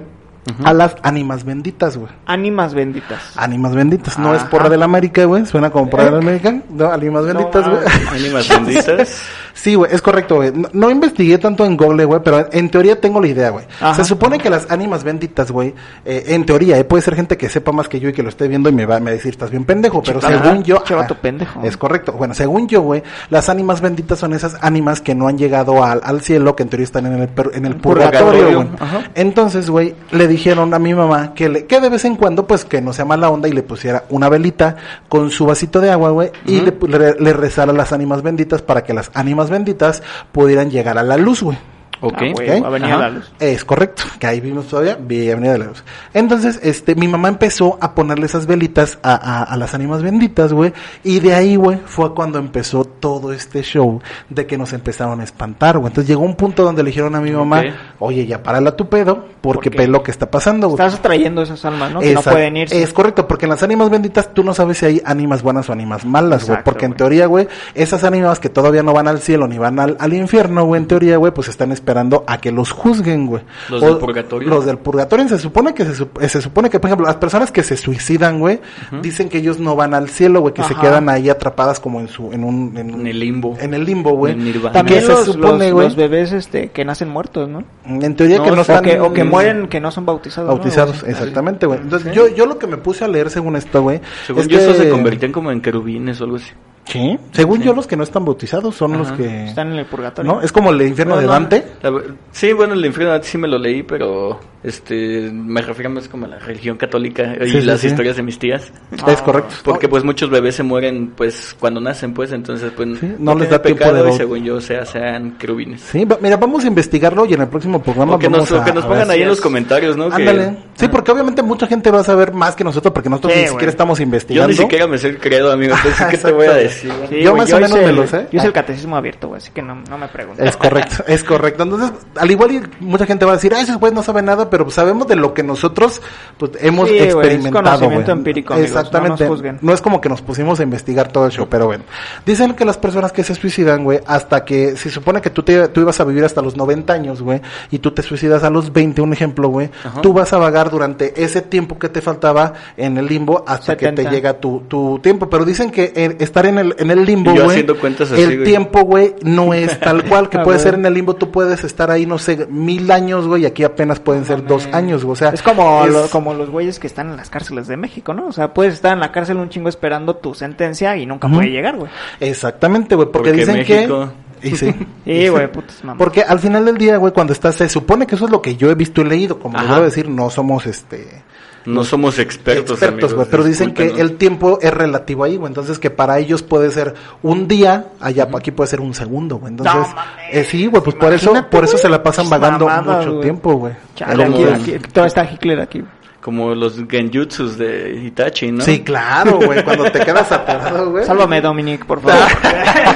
a las ánimas benditas, güey. Ánimas benditas. Ánimas benditas, no es porra de la América, güey, suena como porra de la América, no, ánimas benditas, güey. Ánimas benditas. <laughs> Sí, güey, es correcto, güey. No, no investigué tanto en Google, güey, pero en teoría tengo la idea, güey. Se supone que las ánimas benditas, güey, eh, en teoría, eh, puede ser gente que sepa más que yo y que lo esté viendo y me va, me va a decir, estás bien pendejo, pero según yo... pendejo. Es correcto. Bueno, según yo, güey, las ánimas benditas son esas ánimas que no han llegado al, al cielo, que en teoría están en el, per- en el purgatorio, güey. Entonces, güey, le dijeron a mi mamá que, le, que de vez en cuando, pues, que no sea mala onda y le pusiera una velita con su vasito de agua, güey, y le, le, le rezara a las ánimas benditas para que las ánimas benditas pudieran llegar a la luz, güey. Ok. Ah. Avenida Ajá. La Luz. Es correcto, que ahí vimos todavía, vi Avenida de la Luz. Entonces, este, mi mamá empezó a ponerle esas velitas a, a, a las ánimas benditas, güey, y de ahí, güey, fue cuando empezó todo este show de que nos empezaron a espantar, güey. Entonces llegó un punto donde le dijeron a mi mamá, oye, ya párala tu pedo, porque ¿Por ve lo que está pasando, güey. Estás atrayendo esas almas, ¿no? Que no Exacto. pueden irse. Es correcto, porque en las ánimas benditas tú no sabes si hay ánimas buenas o ánimas malas, güey. Exacto, Porque en teoría, güey, esas ánimas que todavía no van al cielo ni van al, al infierno, güey, en teoría, güey, pues están esperando a que los juzguen, güey. ¿Los O- del purgatorio? Los del purgatorio. Se supone que se, sup- se supone que, por ejemplo, las personas que se suicidan, güey, dicen que ellos no van al cielo, güey, que se quedan ahí atrapadas como en su, en un, en, el limbo. en el limbo, güey. También se supone, los- güey. los bebés este, que nacen muertos, ¿no? En teoría No, que no o están... que, o que mueren que no son bautizados. Bautizados, exactamente, güey. Entonces, yo, yo lo que me puse a leer según esto, güey. Según es yo, que- estos se convertían como en querubines o algo así. Sí. Según yo, los que no están bautizados son los que. Están en el purgatorio. ¿No? Es como el infierno No, de Dante. la sí, bueno, el infierno de Dante sí me lo leí, pero este me refiero más como a la religión católica y Sí, las sí. historias de mis tías. Es correcto. Porque pues muchos bebés se mueren pues cuando nacen, pues entonces pues no les da tiempo pecado de y según yo sea sean querubines. Sí, mira, vamos a investigarlo y en el próximo programa O que nos, vamos o que a- nos a pongan ahí en los comentarios, ¿no? Que- Ándale. Sí, porque obviamente mucha gente va a saber más que nosotros porque nosotros ni siquiera estamos Yo investigando. ni siquiera me sé el credo, amigo, entonces ¿qué te voy a <laughs> decir? Güey? Sí, Yo güey, más o menos me lo sé. Yo hice el catecismo abierto, güey, así que no, no me preguntes. Es correcto, es correcto. Entonces, al igual y mucha gente va a decir, ah, esos güeyes no saben nada, pero sabemos de lo que nosotros pues, hemos Sí, güey, es experimentado. conocimiento güey. empírico, amigos, Exactamente. no nos. No es como que nos pusimos a investigar todo el show, pero bueno. Dicen que las personas que se suicidan, güey, hasta que se supone que tú, te, tú ibas a vivir hasta los 90 años, güey, y tú te suicidas a los 20, un ejemplo, güey, tú vas a vagar durante ese tiempo que te faltaba en el limbo hasta que 70. te llega tu, tu tiempo. Pero dicen que eh, estar en el, en el limbo, Y yo güey, haciendo cuentas así, el güey. tiempo, güey, no es <laughs> tal cual, que puede ser en el limbo, tú puedes estar ahí, no sé, mil años, güey, y aquí apenas pueden ser dos años, güey, o sea. Es como, es- lo- como los güeyes que están en las cárceles de México, ¿no? O sea, puedes estar en la cárcel un chingo esperando tu sentencia y nunca puede llegar, güey. Exactamente, güey, porque, Porque dicen México. que... Y sí. <laughs> Sí, güey, putas mamá. Porque al final del día, güey, cuando estás, se supone que eso es lo que yo he visto y leído, como les Ajá. voy a decir, no somos, este... No somos expertos, expertos, güey, amigos, pero dicen que el tiempo es relativo ahí, güey, entonces que para ellos puede ser un día, allá aquí puede ser un segundo, güey, entonces, No eh, sí, güey, pues por eso, por eso güey. se la pasan vagando Mamadas, mucho güey. tiempo, güey. Aquí- aquí, aquí- todo está Hitler aquí. Como los genjutsus de Itachi, ¿no? Sí, claro, güey, cuando te quedas atorado, güey. Sálvame, Dominic, por <laughs> favor. <laughs>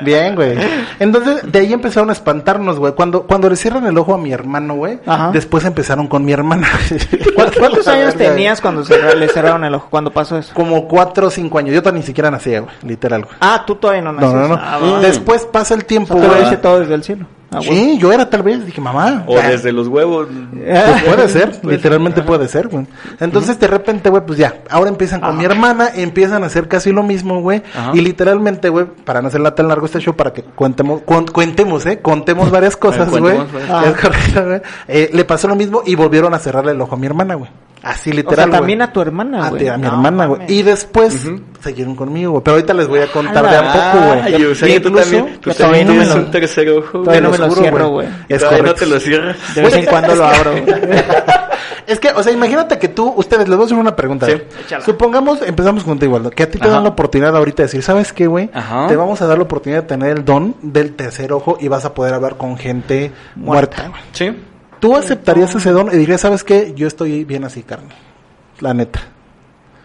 Bien, güey. Entonces, de ahí empezaron a espantarnos, güey. Cuando, cuando le cierran el ojo a mi hermano, güey, después empezaron con mi hermana. ¿Cu- <laughs> ¿Cuántos <laughs> años tenías cuando cerra- le cerraron el ojo? ¿Cuando pasó eso? Como cuatro o cinco años. Yo todavía ni siquiera nacía, güey. Literal, güey. Ah, tú todavía no No, naciste. no, no. Ah, va. Después pasa el O tiempo, sea, te lo güey. dice todo desde el cielo. Ah. Sí, yo era tal vez. Dije, mamá. O desde los huevos. Pues <laughs> puede ser, literalmente puede ser, güey. Entonces, de repente, güey, pues ya, ahora empiezan con mi hermana, empiezan a hacer casi lo mismo, güey. Ajá. Y literalmente, güey, para no hacerla tan largo este show, para que cuentemos, cuan- cuentemos, eh, contemos varias <laughs> cosas, güey. Es correcto, güey. Eh, le pasó lo mismo y volvieron a cerrarle el ojo a mi hermana, güey. Así O literal, sea, güey. también a tu hermana, A, güey. a mi No, hermana, güey. Y después siguieron conmigo, güey. Pero ahorita les voy a contar de a poco, güey. Ay, o sea, Y tú también, tú también no me tienes lo- un tercer ojo. todavía no me lo cierro, güey. Es Todavía no correcto. te lo cierras. De vez en <laughs> cuando lo abro. Es que, o sea, imagínate que tú, ustedes, les voy a hacer una pregunta. Sí. Supongamos, empezamos contigo, Waldo, que a ti te Ajá. dan la oportunidad ahorita de decir, ¿sabes qué, güey? Ajá. Te vamos a dar la oportunidad de tener el don del tercer ojo y vas a poder hablar con gente muerta. güey. Sí. ¿Tú aceptarías ese don y dirías, ¿sabes qué? Yo estoy bien así, carne. La neta.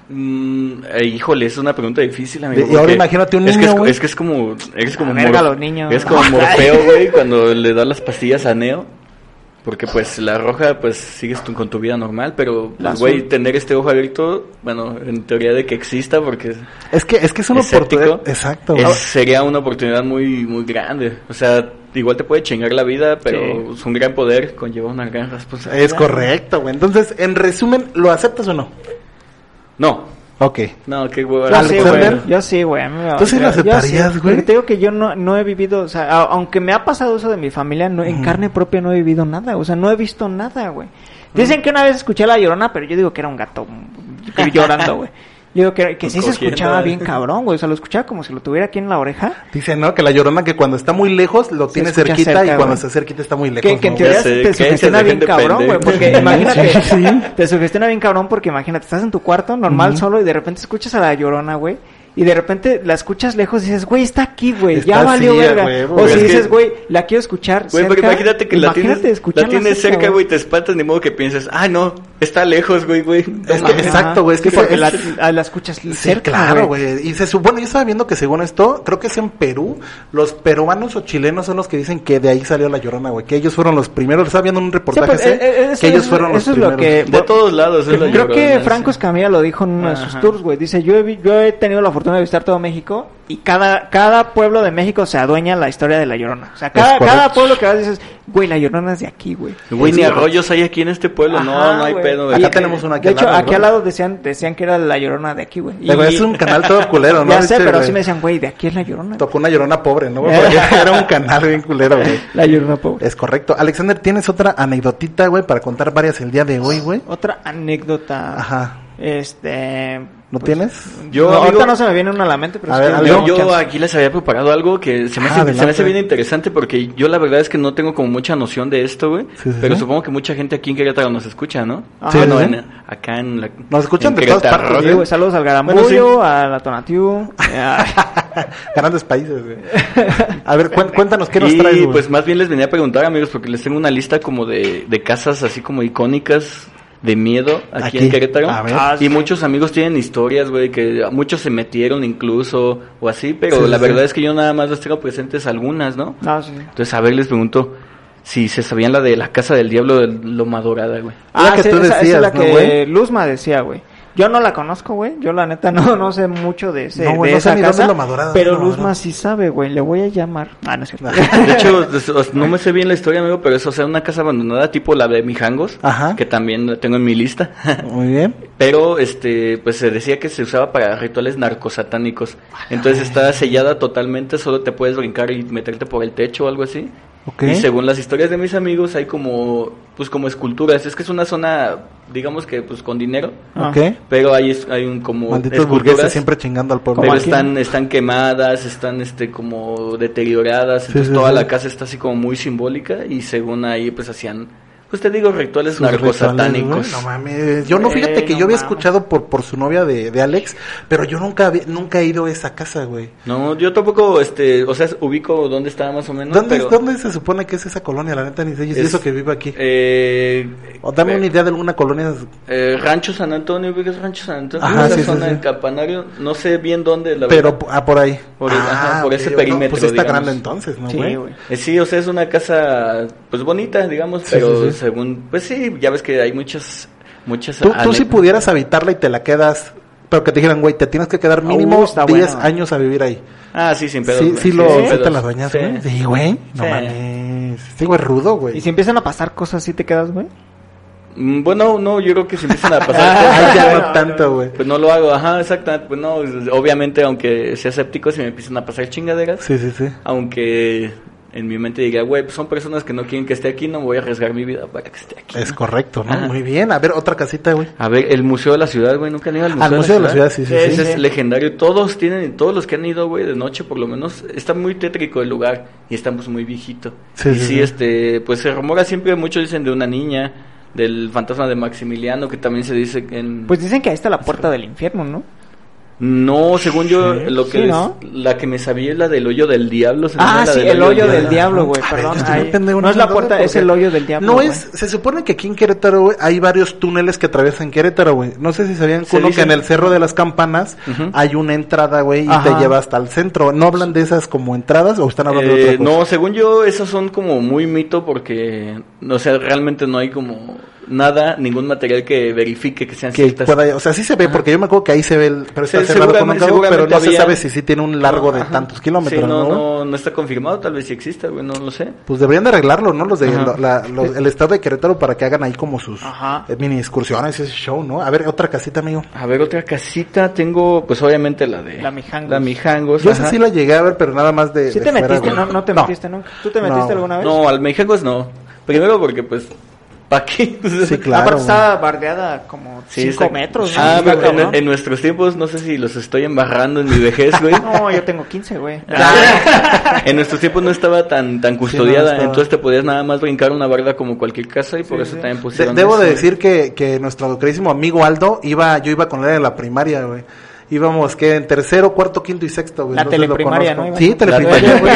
Mm, eh, híjole, es una pregunta difícil, amigo. Y ahora imagínate un es que niño, es, güey. es que es como, es como Mor- niños. Es como <laughs> Morfeo, güey, cuando le da las pastillas a Neo. Porque pues la roja, pues sigues tu- con tu vida normal, pero pues, güey, tener este ojo abierto, bueno, en teoría de que exista, porque Es que es, que es una oportunidad. Exacto, es- güey. sería una oportunidad muy, muy grande. O sea, igual te puede chingar la vida, pero es un gran poder conlleva una gran responsabilidad. Es correcto, güey. Entonces, en resumen, ¿lo aceptas o no? No, Ok. no, qué hueva. Yo sí, güey. Yo sí, güey. a mí me- ¿Tú sí lo aceptarías, sí, güey? porque Te digo que yo no, no he vivido, o sea, a- aunque me ha pasado eso de mi familia, no, en carne propia no he vivido nada, o sea, no he visto nada, güey. Dicen que una vez escuché a la llorona, pero yo digo que era un gato llorando, güey. Yo digo que, que sí se escuchaba eh. bien cabrón, güey. O sea, lo escuchaba como si lo tuviera aquí en la oreja. Dice, ¿no? Que la llorona que cuando está muy lejos lo tiene cerquita cerca, y cuando güey. está cerquita está muy lejos. Que, que en teoría sé, te sugestiona se bien cabrón, güey. Porque imagínate, Sí, sí. <laughs> te sugestiona bien cabrón porque imagínate, estás en tu cuarto normal solo y de repente escuchas a la llorona, güey. Y de repente la escuchas lejos y dices, güey, está aquí, güey, ya valió verga. o si dices, güey, la quiero escuchar Güey, cerca. porque imagínate que la tienes, la escucharla tienes cerca, güey, te espantas, ni modo que pienses, ah, no, está lejos, güey, güey. Es que, exacto, güey, es que porque es- la, escuchas Sí, cerca, claro, güey. Y se supone, yo estaba viendo que según esto, creo que es en Perú, los peruanos o chilenos son los que dicen que de ahí salió la llorona, güey. Que ellos fueron los primeros. Estaba viendo un Sí, reportaje pues, ese, eh, eh, eso que ellos fueron los eso es lo primeros. que- De todos lados es la Creo que Franco sí. Escamilla lo dijo en uno de sus tours, güey. Dice, yo he, vi- yo he tenido la fortuna de visitar todo México y cada, cada pueblo de México se adueña la historia de la Llorona. O sea, cada, cada pueblo que vas dices, güey, la Llorona es de aquí, güey. Güey, ni arroyos hay aquí en este pueblo, no, Ajá, no hay pedo. Acá güey. Y- tenemos una aquí De hecho, lado, aquí ¿no? al lado decían, decían que era la Llorona de aquí, güey. Güey, es un canal todo <laughs> culero, ¿no? Ya sé, pero sí me decían, güey, de aquí es la Llorona. Tocó una llorona pobre, ¿no? <laughs> Porque era un canal bien culero, güey. La Llorona pobre. Es correcto. Alexander, ¿tienes otra anecdotita, güey, para contar varias el día de hoy, güey? Otra anécdota. Ajá. Este... ¿No pues, tienes? Yo, no, amigo- ahorita no se me viene una a la mente, pero A sí ver, que-. Yo, yo aquí les había preparado algo que se me, Ah, hace, se me hace bien interesante porque yo la verdad es que no tengo como mucha noción de esto, güey. Sí, sí, pero sí. supongo que mucha gente aquí en Querétaro nos escucha, ¿no? Ajá. Sí, bueno, sí, en- acá en la... Nos escuchan en de todas partes, Sí, güey. saludos al Bueno, Garambullo, a la Tonatiu. a- <laughs> Grandes países, güey. A ver, <laughs> cuéntanos, ¿qué nos y traes, güey? pues más bien les venía a preguntar, amigos, porque les tengo una lista como de, de casas así como icónicas de miedo aquí, Aquí. en Querétaro. A ver. Ah, y sí. muchos amigos tienen historias, güey, que muchos se metieron incluso o así, pero Sí, la sí, verdad es que yo nada más les tengo presentes algunas, ¿no? Sí. Entonces, a ver, les pregunto si se sabían la de la casa del diablo de Loma Dorada, güey. La que sí, tú esa- es la ¿no, que güey? Luzma decía, güey. Yo no la conozco, güey. Yo la neta <laughs> no, no sé mucho de, ese, No, güey, de no sé esa dónde casa. es Loma Dorada, pero Luzma sí sabe, güey. Le voy a llamar. Ah, no es cierto. <laughs> De hecho, <laughs> no me sé bien la historia, amigo, pero es, o sea, una casa abandonada tipo la de Mijangos, Ajá. que también la tengo en mi lista. Muy bien. Pero, este, pues se decía que se usaba para rituales narcosatánicos. Entonces está sellada totalmente, solo te puedes brincar y meterte por el techo o algo así. Y según las historias de mis amigos hay como, pues como esculturas. Es que es una zona, digamos que pues con dinero. Ah. Ok. Pero hay, es- hay un como Malditos esculturas, burgueses siempre chingando al pueblo. pero aquí. están, están quemadas, están este como deterioradas, entonces sí, toda sí. la casa está así como muy simbólica y según ahí pues hacían pues te digo, rituales narcosatánicos. güey. No mames. Yo no, fíjate Eh, que no yo había mames. escuchado por, por su novia de, de Alex, pero yo nunca, había- nunca he ido a esa casa, güey. No, yo tampoco, este, o sea, ubico dónde está más o menos. ¿Dónde, pero, ¿Dónde se supone que es esa colonia? La neta ni sé. Es- eso que vive aquí. Eh, o dame eh, una idea de alguna colonia. eh, Rancho San Antonio, ubicas Rancho San Antonio, Ajá, esa sí, zona sí. en Campanario, no sé bien dónde, la Pero verdad. ah, por ahí. Por el- ajá, por ese perímetro, pues está digamos. grande entonces, ¿no, Sí, güey? Eh, sí, o sea, es una casa, pues bonita, digamos, pero según, pues sí, ya ves que hay muchas, muchas. Tú, tú si pudieras habitarla y te la quedas, pero que te dijeran, güey, te tienes que quedar Uh, mínimo está 10 bueno. años a vivir ahí. Ah, sí, sin pedos. sí, sí, lo, sí te las bañas, Sí. güey. Sí, güey. No Sí. mames. Sí, güey, rudo, güey. Y si empiezan a pasar cosas, ¿sí te quedas, güey? Mm, Bueno, no, yo creo que si empiezan a <laughs> pasar Ay, cosas, ya no, no tanto, güey. pues no lo hago, ajá, exactamente, pues no, obviamente aunque sea escéptico, si me empiezan a pasar chingaderas, Sí, sí, sí. aunque en mi mente diga, güey, pues son personas que no quieren que esté aquí, no voy a arriesgar mi vida para que esté aquí. Es ¿no? correcto, ¿no? Ajá. Muy bien. A ver, otra casita, güey. A ver, el Museo de la Ciudad, güey, nunca han ido al Museo, Al Museo de la Ciudad, sí, sí, Ese sí. es legendario. Todos tienen, todos los que han ido, güey, de noche por lo menos, está muy tétrico el lugar y estamos muy viejito. Sí, y sí, sí, sí. este, pues se rumora siempre, muchos dicen de una niña, del fantasma de Maximiliano, que también se dice en... Pues dicen que ahí está la puerta del infierno, ¿no? No, según yo, Sí, lo que sí, es- la que me sabía es la del hoyo del diablo. ¿se llama Ah, sí, el hoyo del diablo. güey, perdón. pendejo, no es la puerta, es el hoyo del diablo. No es, se supone que aquí en Querétaro, güey, hay varios túneles que atraviesan Querétaro, güey. No sé si sabían Se uno dice- que en el Cerro de las Campanas hay una entrada, güey, y Ajá. te lleva hasta el centro. ¿No hablan de esas como entradas o están hablando de Eh, otra cosa? no, según yo, esos son como muy mito porque, o sea, realmente no hay como nada, ningún material que verifique que sean que ciertas. pueda, o sea, sí se ve, porque yo me acuerdo que ahí se ve, el, pero Sí, un seguramente- pero no se sabe si sí tiene un largo de Ajá. tantos kilómetros, Sí, no, ¿no? no, no está confirmado, tal vez sí exista, güey, no lo sé. Pues deberían de arreglarlo, ¿no? Los de la- los- el estado de Querétaro para que hagan ahí como sus eh, mini excursiones y ese show, ¿no? A ver, otra casita, amigo. A ver, otra casita, tengo, pues obviamente la de... La Mijangos. La Mijangos. Yo esa sí la llegué a ver, pero nada más de. ¿Sí de te fuera, metiste? güey. No, no te metiste nunca. ¿Tú te No. metiste alguna vez? No, al Mijangos no. Primero porque, pues, ¿para qué? <laughs> Sí, claro. Aparte estaba bardeada como Sí, 5 está- metros. ¿no? Ah, pero en, nuestros tiempos, no sé si los estoy embarrando en mi vejez, <laughs> güey. No, yo tengo 15, güey. Ah, en nuestros tiempos no estaba tan tan custodiada, entonces te podías nada más brincar una barda como cualquier casa y por Sí, eso sí. también De- pusieron debo de decir que, que nuestro queridísimo amigo Aldo iba, yo iba con él en la primaria, güey. Íbamos que en tercero, cuarto, quinto y sexto, güey. La Entonces teleprimaria. ¿no? Sí, teleprimaria, güey.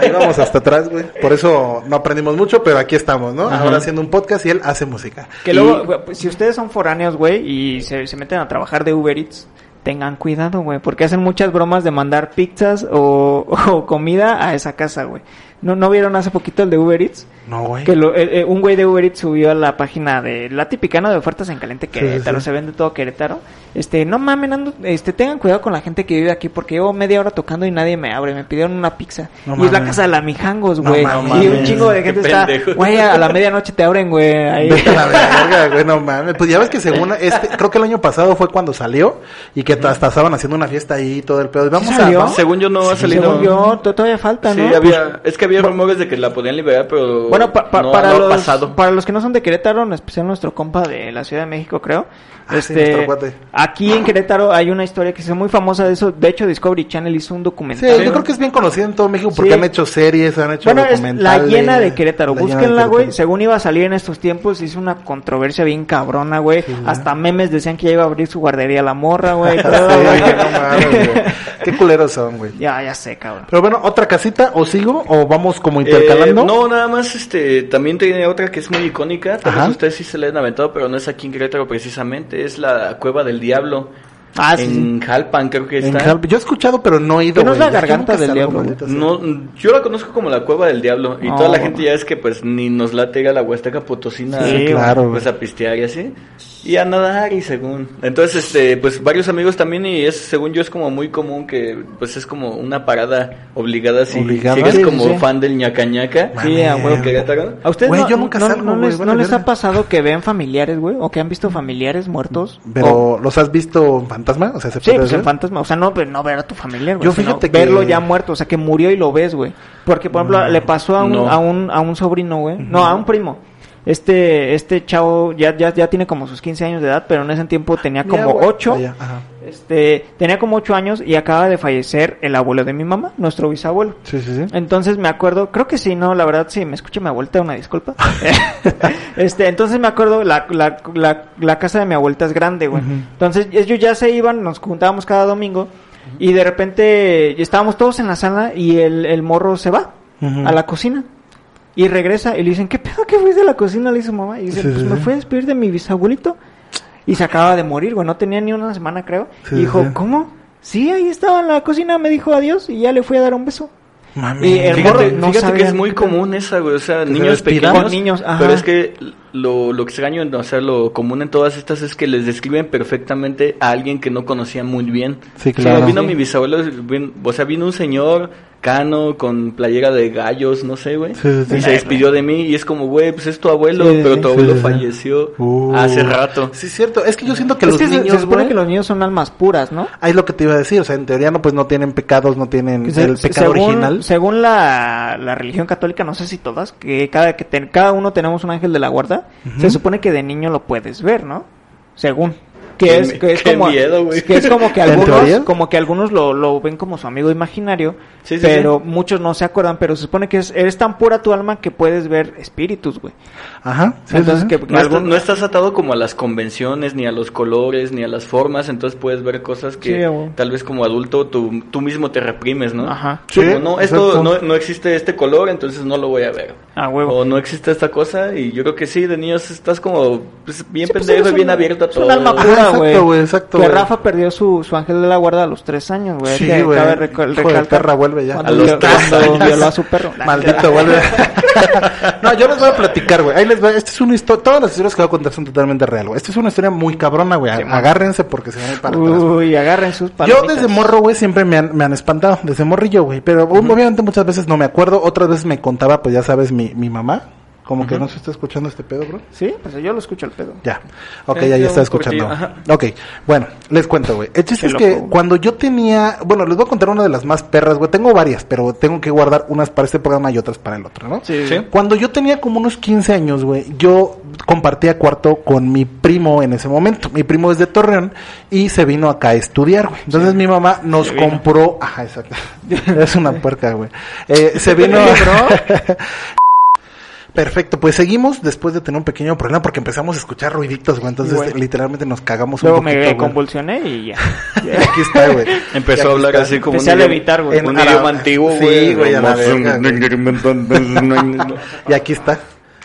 Ahí vamos hasta atrás, güey. Por eso no aprendimos mucho, pero aquí estamos, ¿no? Ajá. Ahora haciendo un podcast y él hace música. Que luego, güey, pues, si ustedes son foráneos, güey, y se, se meten a trabajar de Uber Eats, tengan cuidado, güey, porque hacen muchas bromas de mandar pizzas o, <laughs> o comida a esa casa, güey. ¿No, ¿No vieron hace poquito el de Uber Eats? No, güey. Que lo- eh, eh, un güey de Uber Eats subió a la página de la tipicana de ofertas en caliente Querétaro, sí. se vende todo Querétaro. Este, no mamen, ando- este, tengan cuidado con la gente que vive aquí porque llevo media hora tocando y nadie me abre, me pidieron una pizza. No y es la casa de la Mijangos, No güey. mames. y un chingo de gente está, güey, a la medianoche te abren, güey. Ahí. Vete a la verga, güey, no mames. Pues ya ves que según este, creo que el año pasado fue cuando salió y que hasta estaban haciendo una fiesta ahí y todo el pedo. Vamos salió? a. Según yo no ha Sí, salido. Según yo, to- todavía falta, Sí, ¿no? había, es que había rumores de que la podían liberar, pero Bueno, pa- pa- no, para, no los, para los que no son de Querétaro, en especial nuestro compa de la Ciudad de México, creo. Ah, sí, este, aquí en Querétaro hay una historia que es muy famosa de eso. De hecho, Discovery Channel hizo un Sí, documental. yo creo que es bien conocido en todo México porque Sí. han hecho series, han hecho Bueno, es la documentales. llena de Querétaro. La Búsquenla, güey. Según iba a salir en estos tiempos, hizo una controversia bien cabrona, güey. Hasta memes decían que ya iba a abrir su guardería la morra, güey. <laughs> Sí, no. <laughs> Qué culeros son, güey. ya, ya sé, cabrón. Pero bueno, otra casita, o sigo, o vamos como Eh, intercalando. no, nada más, este, también tiene otra que es muy icónica, tal vez ustedes sí se la han aventado, pero no es aquí en Querétaro precisamente, es la Cueva del Diablo, Ah, sí, en Jalpan creo que En está. Yo he escuchado, pero no he ido. ¿Que no es la garganta del diablo. No, yo la conozco como la Cueva del Diablo y No. toda la gente ya es que pues ni nos late ir a la Huasteca Potosina Sí, claro, pues a pistear y así y a nadar y según entonces este pues varios amigos también y es según yo es como muy común que pues es como una parada obligada si, Obligada. si eres Sí, sí, como sí. fan del ñaca ñaca Sí, a huevo. Querétaro ¿A ustedes Güey, no, yo nunca no- salgo, no güey, les, vale no les ha pasado que ven familiares, güey? ¿O que han visto familiares muertos? Pero, ¿los has visto en fantasma? O sea, ¿se Sí, pues en fantasma, o sea, no, pero no ver a tu familiar, güey. Yo fíjate que- verlo ya muerto, o sea, que murió y lo ves, güey. Porque, por ejemplo, le pasó a un, No. a un, a un sobrino, güey. No, a un primo. Este, este chavo ya, ya, ya tiene como sus 15 años de edad, pero en ese tiempo tenía como güey. 8. Allá, ajá. Este, tenía como 8 años y acaba de fallecer el abuelo de mi mamá, nuestro bisabuelo. Sí, sí, sí. Entonces me acuerdo, creo que sí, no, la verdad, sí, me escucha mi abuelita, una disculpa. <laughs> <laughs> este, entonces me acuerdo, la, la, la, la casa de mi abuelita es grande, güey. Entonces ellos ya se iban, nos juntábamos cada domingo y de repente estábamos todos en la sala y el, el morro se va a la cocina. Y regresa y le dicen, ¿qué pedo que fuiste a la cocina? Le dice su mamá. Y dice, Sí, pues sí, me fui a despedir de mi bisabuelito. Y se acaba de morir, güey. No tenía ni una semana, creo. Sí, y dijo, sí. ¿cómo? Sí, ahí estaba en la cocina, me dijo adiós y ya le fui a dar un beso. Mami. Y el Fíjate, morro no fíjate que es muy común esa, güey. O sea, se niños pequeños. Con niños, ajá. Pero es que lo, lo extraño, o sea, lo común en todas estas es que les describen perfectamente a alguien que no conocían muy bien. Sí, O sea, claro. vino Sí. mi bisabuelo, o sea, vino un señor cano con playera de gallos, no sé, güey. Sí, sí, sí. Y se despidió de mí y es como, güey, pues es tu abuelo, Sí, pero tu sí, abuelo falleció Uh. hace rato. Sí, es cierto. Es que yo siento que Es los que niños, se supone que los niños son almas puras, ¿no? Ahí es lo que te iba a decir, o sea, en teoría no, pues no tienen pecados, no tienen se- el pecado según, original. Según la, la religión católica, no sé si todas, que cada que ten- cada uno tenemos un ángel de la guarda, se supone que de niño lo puedes ver, ¿no? Según. Que es, que como, miedo, güey. que es como que ¿En algunos, como que algunos lo, lo ven como su amigo imaginario, Sí, sí, pero sí. muchos no se acuerdan, pero se supone que es, eres tan pura tu alma que puedes ver espíritus, güey. Ajá. sí, Entonces, sí, sí. que No, algún- estás, no estás atado como a las convenciones, ni a los colores, ni a las formas, entonces puedes ver cosas que tal vez como adulto tú, tú mismo te reprimes, ¿no? Ajá. Sí, Como, no, esto no, no existe este color, entonces no lo voy a ver. Ah, huevo. O no existe esta cosa, y yo creo que sí, de niños estás como pues, bien Sí, pues pendejo y bien un- abierto a es un todo. alma pura, exacto, güey. güey, exacto, Que güey. Rafa perdió su, su ángel de la guarda a los tres años, güey. Sí, güey. cabe recalcar vuelve ya. A los tres años. violó a su perro. <laughs> Maldito, vuelve. <laughs> no, yo les voy a platicar, güey. Ahí les va. Esta es una historia. Todas las historias que voy a contar son totalmente reales, güey. Esta es una historia muy cabrona, güey. Agárrense porque se van a ir para atrás. Uy, agarren sus Yo palomitas. desde morro, güey, siempre me han, me han espantado, desde morrillo, güey. Pero obviamente muchas veces no me acuerdo, otras veces me contaba, pues ya sabes, mi, mi mamá. Como que no se está escuchando este pedo, bro. Sí, pues yo lo escucho al pedo. Ya. Ok, Eh, ya, ya yo está escuchando. Ok, bueno, les cuento, güey. El chiste Qué es que cuando yo tenía, bueno, les voy a contar una de las más perras, güey. Tengo varias, pero tengo que guardar unas para este programa y otras para el otro, ¿no? Sí. Sí. Cuando yo tenía como unos 15 años, güey, yo compartía cuarto con mi primo en ese momento. Mi primo es de Torreón y se vino acá a estudiar, güey. Entonces mi mamá nos Se vino. compró, ajá, exacto. <laughs> es una puerca, güey. Eh, se vino <laughs> Perfecto, pues seguimos después de tener un pequeño problema porque empezamos a escuchar ruiditos, güey. Entonces, Bueno. literalmente nos cagamos Luego un poquito, me güey. convulsioné y ya. <laughs> Aquí está, güey. Empezó a hablar está. así como Empecé a un idioma- levitar, güey. En un idioma antiguo, Sí, güey. güey, a la verga, güey. <laughs> Y aquí está.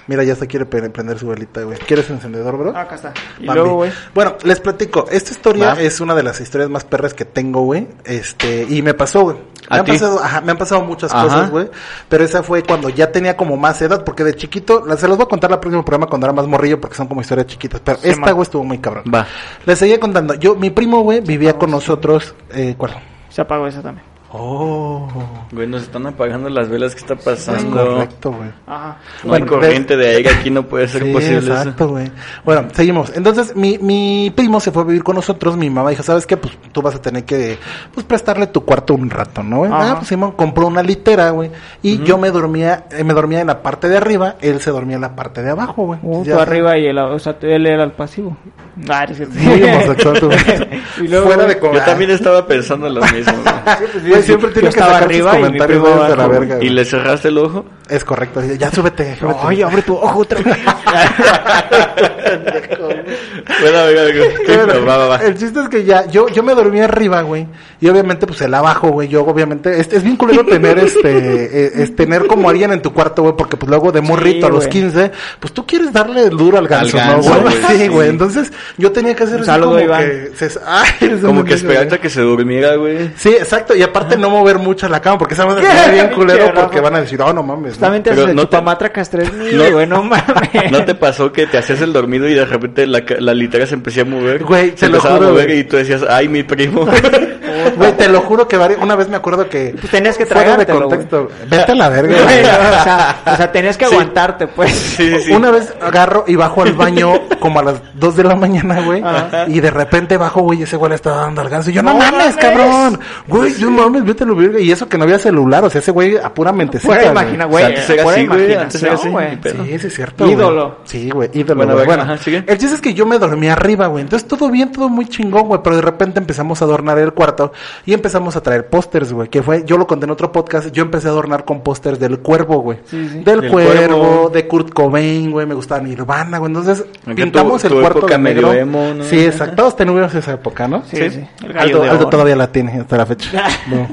Mira, ya se quiere pre- prender su velita, güey. ¿Quieres encendedor, bro? Ah, acá está. Y Bambi. luego, güey. Bueno, les platico. Esta historia Va. es una de las historias más perras que tengo, güey. Este, y me pasó, güey. Me ¿A han pasado, ajá, me han pasado muchas Ajá. cosas, güey. Pero esa fue cuando ya tenía como más edad, porque de chiquito, se los voy a contar la próxima programa cuando era más morrillo, porque son como historias chiquitas. Pero Sí, esta, güey, estuvo muy cabrón. Va. Les seguía contando. Yo, mi primo, güey, vivía con nosotros, eh, ¿cuál? Se apagó esa también. Oh, Güey, nos están apagando las velas. ¿Qué está es pasando? correcto, güey. Ajá. No Bueno, hay corriente de aire aquí, no puede ser Sí, posible eso. exacto, güey. Bueno, seguimos. Entonces, mi, mi primo se fue a vivir con nosotros. Mi mamá dijo, ¿sabes qué? Pues tú vas a tener que, pues, prestarle tu cuarto un rato, ¿no? güey? Ah, pues Simón compró una litera, güey. Y yo me dormía, eh, me dormía en la parte de arriba, él se dormía en la parte de abajo, güey. Uh, Ya tú sé. arriba y él, o sea, él era el pasivo. Ah, es cierto. Muy homosexual, tú. <laughs> Y luego, Fuera de. Yo también estaba pensando lo mismo. güey. Güey, siempre tiene que estaba sacar arriba y comentarios de la verga, ¿Y le cerraste el ojo? Es correcto. Ya súbete, súbete. Ay, abre tu ojo otra vez. <laughs> Bueno, oiga, oiga. Bueno, Va, va, va. El chiste es que ya, yo, yo me dormí arriba, güey. Y obviamente, pues el abajo, güey. Yo, obviamente, es, es bien culero tener este, eh, es tener como alguien en tu cuarto, güey. Porque, pues luego de morrito a los güey. 15, pues tú quieres darle duro al ganso, Al ¿no, ganso, güey? güey, Sí, sí. güey. Entonces, yo tenía que hacer Un así saludo, como Iván. que. se- <laughs> ay, Como que pendejo, esperaste güey. a que se durmiera, güey. Sí, exacto. Y aparte no mover mucho la cama, porque sabes que bien <laughs> culero porque van a decir, oh, no mames. ¿no? Justamente Pero hace no te- 3000, <laughs> no- güey, no mames. ¿No te pasó que te hacías el dormido y de repente la, ca- la litera se empezó a mover? Güey, se te lo empezaba juro, a mover y tú decías, ay, mi primo. <laughs> Güey, te lo juro que vari- una vez me acuerdo que... Pues tenías que fuera de contexto. Vete a la verga. Güey, güey. o, sea, o sea, tenías que aguantarte, pues. Sí, sí, sí. Una vez agarro y bajo al baño como a las 2 de la mañana, güey. Y de repente bajo, güey, ese güey le estaba dando al ganso. Y yo, no, ¡No mames, mames! cabrón. Güey, no mames, vete a lo verga. Y eso que no había celular, o sea, ese güey a pura mentecita. Güey. imagina, güey. sea, antes era así, güey, antes era así. Sí, sí, es cierto. Ídolo. Sí, güey, ídolo. Bueno, güey. bueno, ajá, el chiste es que yo me dormí arriba, güey. Entonces todo bien, todo muy chingón, güey. Pero de repente empezamos a adornar el cuarto y empezamos a traer pósters, güey. Que fue, yo lo conté en otro podcast, yo empecé a adornar con pósters del cuervo, güey. Sí, sí. Del, Del cuervo, Cuervo. de Kurt Cobain, güey. Me gustaba Nirvana, güey. Entonces pintamos tu- el tu cuarto época de negro. medio emo, ¿no? Sí, exacto. Todos tenemos esa época, ¿no? Sí, sí. Aldo, todavía la tiene hasta la fecha. <laughs> No.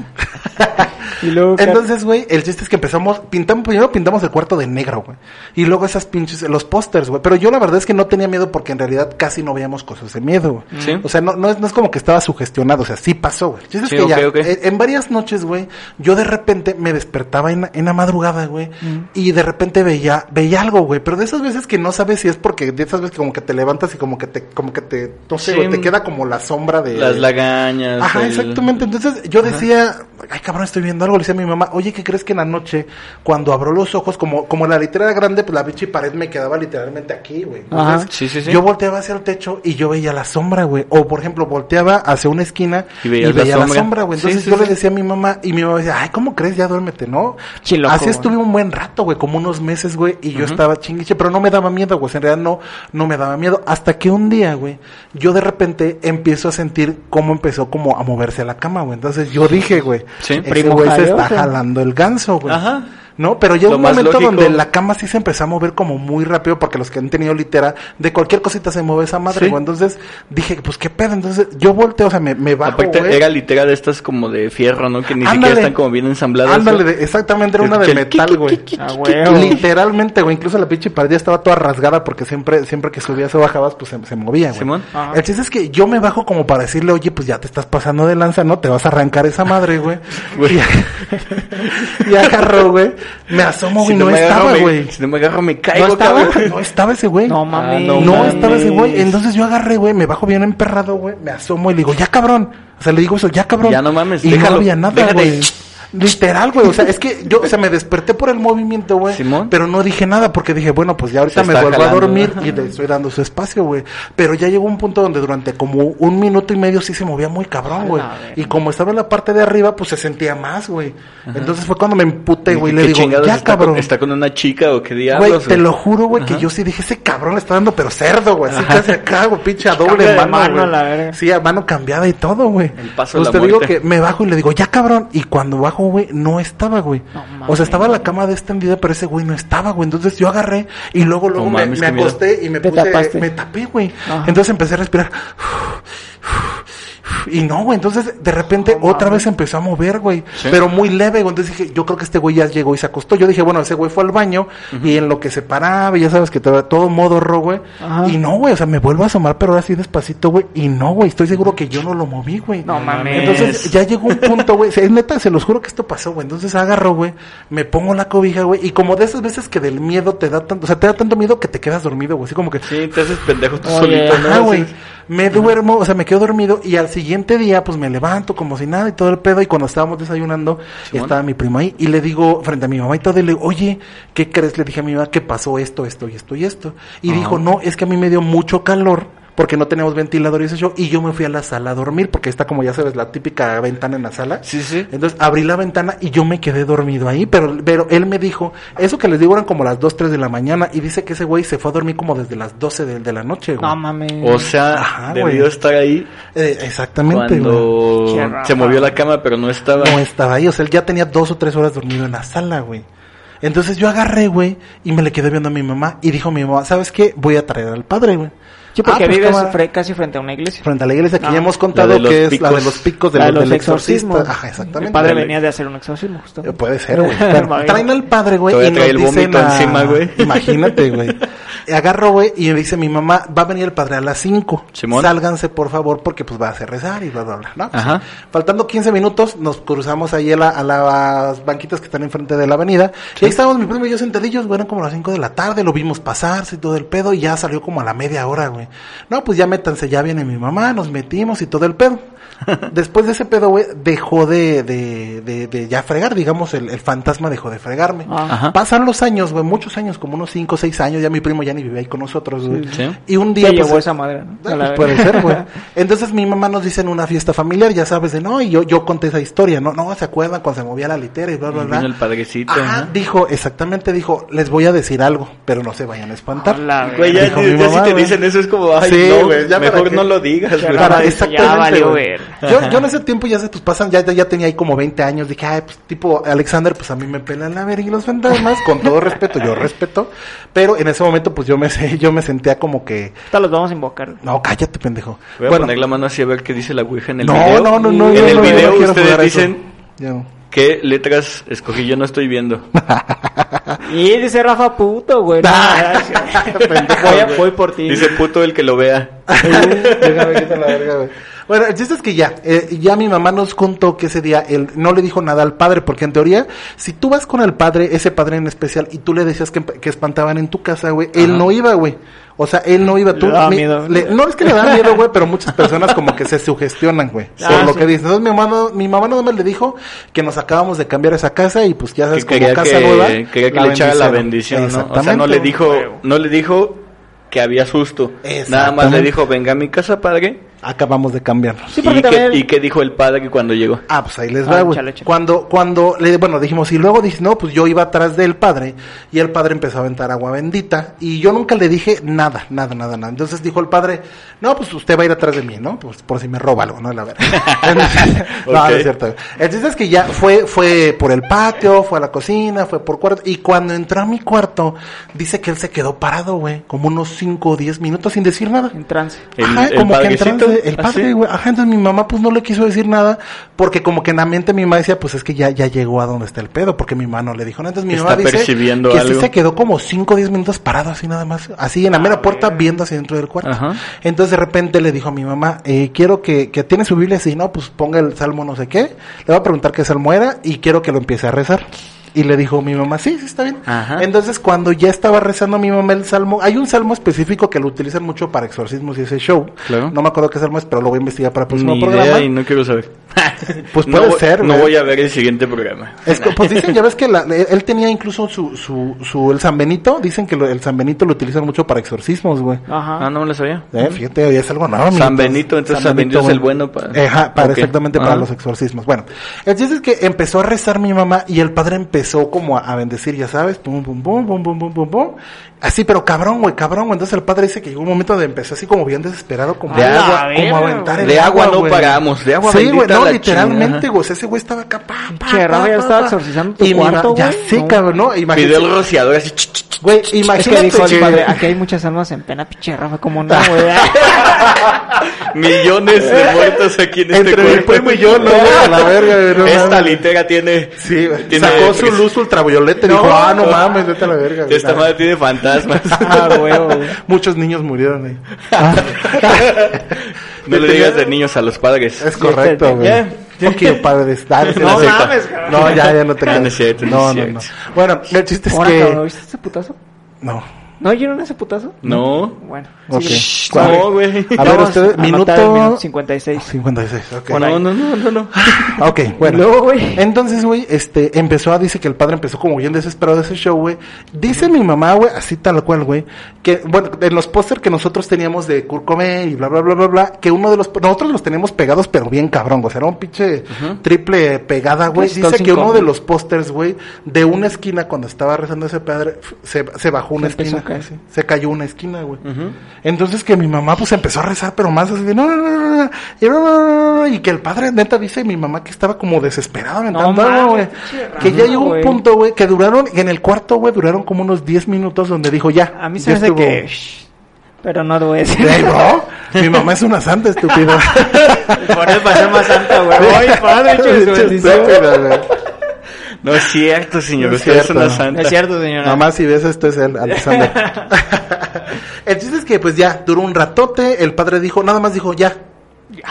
Y luego, Entonces, güey, el chiste es que empezamos, pintamos, primero pintamos el cuarto de negro, güey. Y luego esas pinches, los pósters, güey. Pero yo la verdad es que no tenía miedo porque en realidad casi no veíamos cosas de miedo, güey. Sí. O sea, no, no, es, no es como que estaba sugestionado, o sea, sí pasó, güey. Sí, que ya, eh, en varias noches, güey, yo de repente me despertaba en, la- en la madrugada, güey. Y de repente veía, veía algo, güey. Pero de esas veces que no sabes si es porque de esas veces que como que te levantas y como que te, como que te, no sé, Sí. güey, te queda como la sombra de... Las lagañas. Ajá, el- exactamente. Entonces yo decía, ay cabrón, estoy viendo algo. Le decía a mi mamá, oye, ¿qué crees que en la noche, cuando abro los ojos, como, como la litera era grande, pues la pinche pared me quedaba literalmente aquí, güey. Ajá. Sí, sí, sí. yo volteaba hacia el techo y yo veía la sombra, güey. O por ejemplo, volteaba hacia una esquina Y y, veías veía la la sombra. sombra, güey. Entonces sí, yo sí. le decía a mi mamá y mi mamá decía, ay, ¿cómo crees? Ya duérmete, ¿no? Chiloco, Así estuve un buen rato, güey, como unos meses, güey, y yo estaba chinguiche, pero no me daba miedo, güey, en realidad no, no me daba miedo, hasta que un día, güey, yo de repente empiezo a sentir cómo empezó como a moverse la cama, güey, entonces yo dije, güey, Sí. ese güey se está jalando el ganso, güey. Ajá. ¿No? Pero llegó un momento lógico. donde la cama sí se empezó a mover como muy rápido, porque los que han tenido litera, de cualquier cosita se mueve esa madre, Sí. güey. Entonces dije, pues qué pedo. Entonces yo volteo, o sea, me, me bajo, Aparte, güey. era literal de estas como de fierro, ¿no? Que ni Ándale. siquiera están como bien ensambladas. Ándale, exactamente, era una de metal, güey. Ah. Literalmente, güey. Incluso la pinche pared ya estaba toda rasgada porque siempre, siempre que subías o bajabas, pues se, se movía, güey. Simón. Ajá. El chiste es que yo me bajo como para decirle, oye, pues ya te estás pasando de lanza, ¿no? Te vas a arrancar esa madre, güey. <laughs> Güey. y, <laughs> y agarro, güey. Me asomo, güey. Si no, estaba, güey. Si no me agarro, me caigo, No estaba, cabrón. no estaba ese güey. No mames. Ah, no No mames. estaba ese güey. Entonces yo agarré, güey, me bajo bien emperrado, güey. Me asomo y le digo, ya cabrón. O sea, le digo eso, ya cabrón. Ya no mames, Y déjalo, no había nada, güey. Literal, güey. O sea, es que yo, o sea, me desperté por el movimiento, güey. Simón. Pero no dije nada porque dije, bueno, pues ya ahorita me vuelvo jalando, a dormir ¿no? y le estoy dando su espacio, güey. Pero ya llegó un punto donde durante como un minuto y medio sí se movía muy cabrón, güey. Y como estaba en la parte de arriba, pues se sentía más, güey. Entonces fue cuando me emputé, güey. y Le ¿Qué digo, ya está cabrón. Con, ¿Está con una chica o qué diablos? Güey, te lo juro, güey, que yo sí dije, ese cabrón le está dando, pero cerdo, güey. Así casi acá, güey, pinche a doble mano, mano, la. Sí, a mano cambiada y todo, güey. El paso de Pues la te digo que me bajo y le digo, ya cabrón. Y cuando bajo, güey, no estaba, güey. No o sea, estaba la cama extendida, pero ese güey no estaba, güey. Entonces yo agarré y luego, luego No me, mames, acosté y me puse, tapaste. me tapé, güey. Entonces empecé a respirar. Y no, güey, entonces de repente otra vez empezó a mover, güey. Sí. Pero muy leve, güey. Entonces dije, yo creo que este güey ya llegó y se acostó. Yo dije, bueno, ese güey fue al baño y en lo que se paraba, y ya sabes que todo, todo modo ro, güey. Ajá. Y no, güey, o sea, me vuelvo a asomar, pero ahora sí despacito, güey. Y no, güey, estoy seguro que yo no lo moví, güey. No mames. Entonces ya llegó un punto, güey. Es neta, se los juro que esto pasó, güey. Entonces agarro, güey, me pongo la cobija, güey. Y como de esas veces que del miedo te da tanto, o sea, te da tanto miedo que te quedas dormido, güey. Así como que, Sí, te haces pendejo tú Oye, solito, ¿no? Ajá, güey. Sí. Me duermo, o sea, me quedo dormido y al siguiente día, pues me levanto como si nada y todo el pedo. Y cuando estábamos desayunando, estaba mi primo ahí y le digo, frente a mi mamá y todo, y le digo, oye, ¿qué crees? Le dije a mi mamá que pasó esto, esto y esto y esto. Y Ajá. dijo, no, es que a mí me dio mucho calor porque no teníamos ventilador y ese show. Y yo me fui a la sala a dormir porque está como ya sabes, la típica ventana en la sala. Sí, sí. Entonces abrí la ventana y yo me quedé dormido ahí, pero, pero él me dijo, eso que les digo eran como las 2, 3 de la mañana y dice que ese güey se fue a dormir como desde las 12 de, de la noche, güey. No mames. O sea, Ajá, debió güey. estar ahí Eh, exactamente, güey. cuando raro. se movió la cama, pero no estaba. No estaba ahí, o sea, él ya tenía dos o tres horas dormido en la sala, güey. Entonces yo agarré, güey, y me le quedé viendo a mi mamá y dijo mi mamá, ¿sabes qué? Voy a traer al padre, güey. Sí, porque Ah, pues, vives casi frente a una iglesia. Frente a la iglesia que Ah, ya hemos contado que es la de picos. los picos de La de los, del exorcismos. exorcista. Ajá, exactamente. El padre venía de hacer un exorcismo, justo. Puede ser, güey. <laughs> Traen al padre, güey, y trae nos el dicen vómito a- encima, güey. Imagínate, güey. Agarro, güey, y me dice mi mamá, va a venir el padre a las 5. Simón. Sálganse, por favor, porque pues va a hacer rezar y bla, bla, bla, ¿no? Ajá. Faltando 15 minutos, nos cruzamos ahí a, la- a las banquitas que están enfrente de la avenida. Y ahí estábamos mi primo y yo sentadillos, güey, eran como las 5 de la tarde, lo vimos pasarse y todo el pedo, y ya salió como a la media hora, güey. No, pues ya métanse, ya viene mi mamá, nos metimos y todo el pedo. <laughs> Después de ese pedo, güey, dejó de, de, de, de ya fregar, digamos, el, el fantasma dejó de fregarme. Ajá. Pasan los años, güey, muchos años, como unos 5 o 6 años, ya mi primo ya ni vivía ahí con nosotros, güey. Sí. Y un día... llevó pues, esa madre, ¿no? Pues puede ser, güey. <laughs> Entonces mi mamá nos dice en una fiesta familiar, ya sabes, de no, y yo, yo conté esa historia, no, no, ¿se acuerdan cuando se movía la litera y bla, bla, bla? Vino el padrecito. Ajá, dijo, exactamente dijo, les voy a decir algo, pero no se vayan a espantar. A la verga. Güey, ya, Dijo ya si te dicen eso es como, ay, Sí, no, güey, ya mejor no lo digas, güey. Para, ya exactamente, valió güey. ver. Yo, yo en ese tiempo ya se tus pasan, ya, ya tenía ahí como 20 años, dije, ay, pues tipo Alexander, pues a mí me pelan la verga y los fantasmas, con todo respeto, yo respeto, pero en ese momento pues yo me, yo me sentía como que, Ahorita los vamos a invocar. no, cállate pendejo. Voy a Bueno, poner la mano así a ver qué dice la Ouija en el no, video. no, no, no, En yo el no, no video quiero ustedes dicen Ya no. qué letras escogí, yo no estoy viendo. <laughs> Y dice Rafa puto, güey. <laughs> No. Pendejo, voy, voy por ti. Dice puto el que lo vea. <laughs> Déjame quitar la verga, güey. Bueno, el chiste es que ya, eh, ya mi mamá nos contó que ese día él no le dijo nada al padre, porque en teoría, si tú vas con el padre, ese padre en especial, y tú le decías que, que espantaban en tu casa, güey, él no iba, güey. O sea, él no iba. Tú, Le daba mi- miedo. le- no es que le da miedo, güey, pero muchas personas como que se sugestionan, güey, Ah, por lo que dicen. Entonces mi mamá, no- mi mamá nada más le dijo que nos acabamos de cambiar esa casa y pues ya sabes, Que como casa que, nueva. quería que le echara la bendición, ¿no? O sea, no le dijo, no le dijo que había susto. Nada más le dijo, venga a mi casa, padre. Acabamos de cambiarnos. Sí, ¿Y, qué, también- ¿Y qué dijo el padre cuando llegó? Ah, pues ahí les Ah, va, güey. échale, échale. Cuando, cuando, le, bueno, dijimos, y luego dije, no, pues yo iba atrás del padre, y el padre empezó a aventar agua bendita, y yo nunca le dije nada, nada, nada, nada. Entonces dijo el padre, no, pues usted va a ir atrás de mí, ¿no? Pues por si me roba algo, ¿no? La verdad. <laughs> no, no es cierto. güey. El chiste es que ya fue, fue por el patio, fue a la cocina, fue por cuarto, y cuando entró a mi cuarto, dice que él se quedó parado, güey, como unos 5 o 10 minutos sin decir nada. En trance. Ajá, el como que en padrecito, el ¿Ah, padre, sí? güey. Ajá, entonces mi mamá pues no le quiso decir nada, porque como que en la mente mi mamá decía, pues es que ya, ya llegó a donde está el pedo, porque mi mamá no le dijo nada. Entonces mi Está mamá dice percibiendo que sí algo. se quedó como 5 o 10 minutos parado así nada más, así en la mera puerta viendo hacia dentro del cuarto. Ajá. Entonces de repente le dijo a mi mamá, eh, quiero que, que tiene su Biblia así, no, pues ponga el salmo no sé qué, le voy a preguntar qué salmo era y quiero que lo empiece a rezar. Y le dijo mi mamá, sí, sí, está bien. Ajá. Entonces, cuando ya estaba rezando mi mamá el salmo, hay un salmo específico que lo utilizan mucho para exorcismos y ese show. Claro. No me acuerdo qué salmo es, pero lo voy a investigar para el próximo Ni programa. idea y no quiero saber. <laughs> Pues no, puede voy- ser, No güey. voy a ver el siguiente programa. Es que, pues dicen, ya ves que la- <laughs> él tenía incluso su, su, su, el San Benito, dicen que lo- el San Benito lo utilizan mucho para exorcismos, güey. Ajá. Ah, no me lo sabía. Eh, fíjate, hoy es algo nuevo. San. Benito, entonces San Benito es el bueno para- Ajá, para exactamente para los exorcismos. Bueno, el chiste es que empezó a rezar mi mamá y el padre empezó como a, a bendecir, ya sabes, pum, pum, pum, pum, pum, pum, pum, pum. Así, pero cabrón, güey, cabrón, güey. Entonces el padre dice que llegó un momento donde empezó así como bien desesperado, como De agua, como a verga, aventar el De agua no güey. paramos, de agua Sí, güey, no, la literalmente, chingada. güey. o sea, ese güey estaba acá, pa, pa, Che, pa, Rafa, ya estaba exorcizando tu cuarto, Ya No. cabrón, ¿no? Imagínate. Pidió el rociador así. ch, ch, ch. Güey, Es que imagínate dijo el padre, aquí hay muchas almas en pena, pinche Rafa, como no, <laughs> güey. <laughs> Millones de muertos aquí en este Entre mi primo y yo, no, güey, <laughs> a la verga, güey, no Esta litera tiene. Sí, tiene sacó su pres- luz ultravioleta y dijo, ah, no mames, vete a la verga. güey. Esta madre tiene fantasmas. <laughs> Ah, huevo. <laughs> Muchos niños murieron ahí. <laughs> No le digas de niños a los padres. Es correcto, güey. Ya. Ok, padre de estar. No mames, cabrón. No, ya, ya no te No, no no No, no, no. Bueno, el chiste es Ahora, que... cabrón, ¿viste ese putazo? No. ¿No oyeron ese putazo? No. Bueno. Ok. Shh, ¿Cuál? No, güey. A ver, ustedes, a minuto... anotar el minuto 56. 56, ok. Por ahí. No, no, no, no, no. <laughs> Ok, bueno. Luego, güey. Entonces, güey, este, empezó a, dice que el padre empezó como bien desesperado de ese show, güey. Dice mi mamá, güey, así tal cual, güey, que, bueno, en los póster que nosotros teníamos de Kurt Cobain y bla, bla, bla, bla, bla, que uno de los, nosotros los teníamos pegados, pero bien cabrón, güey, o sea, era un pinche triple pegada, güey. Pues, Dice que uno de los pósters, güey, de una esquina cuando estaba rezando ese padre, se, se bajó una Se empezó esquina, se cayó una esquina, güey. Entonces que mi mamá pues empezó a rezar, pero más así de no, y, que el padre neta dice mi mamá que estaba como desesperado aventando güey. Que ya llegó un punto, güey, que duraron, en el cuarto, güey, duraron como unos 10 minutos donde dijo ya. A mí se me hace estuvo". que... Pero no lo voy a decir. Bro, <laughs> mi mamá es una santa, estúpido. Por eso más santa, güey. Ay, padre, <laughs> hecho de su bendición. Estúpida, güey. No es cierto, señor. No es Usted es cierto. una No santa. es cierto, señora. Mamá, si ves esto es él, Alexander. <laughs> el chiste es que pues ya duró un ratote, el padre dijo, nada más dijo ya.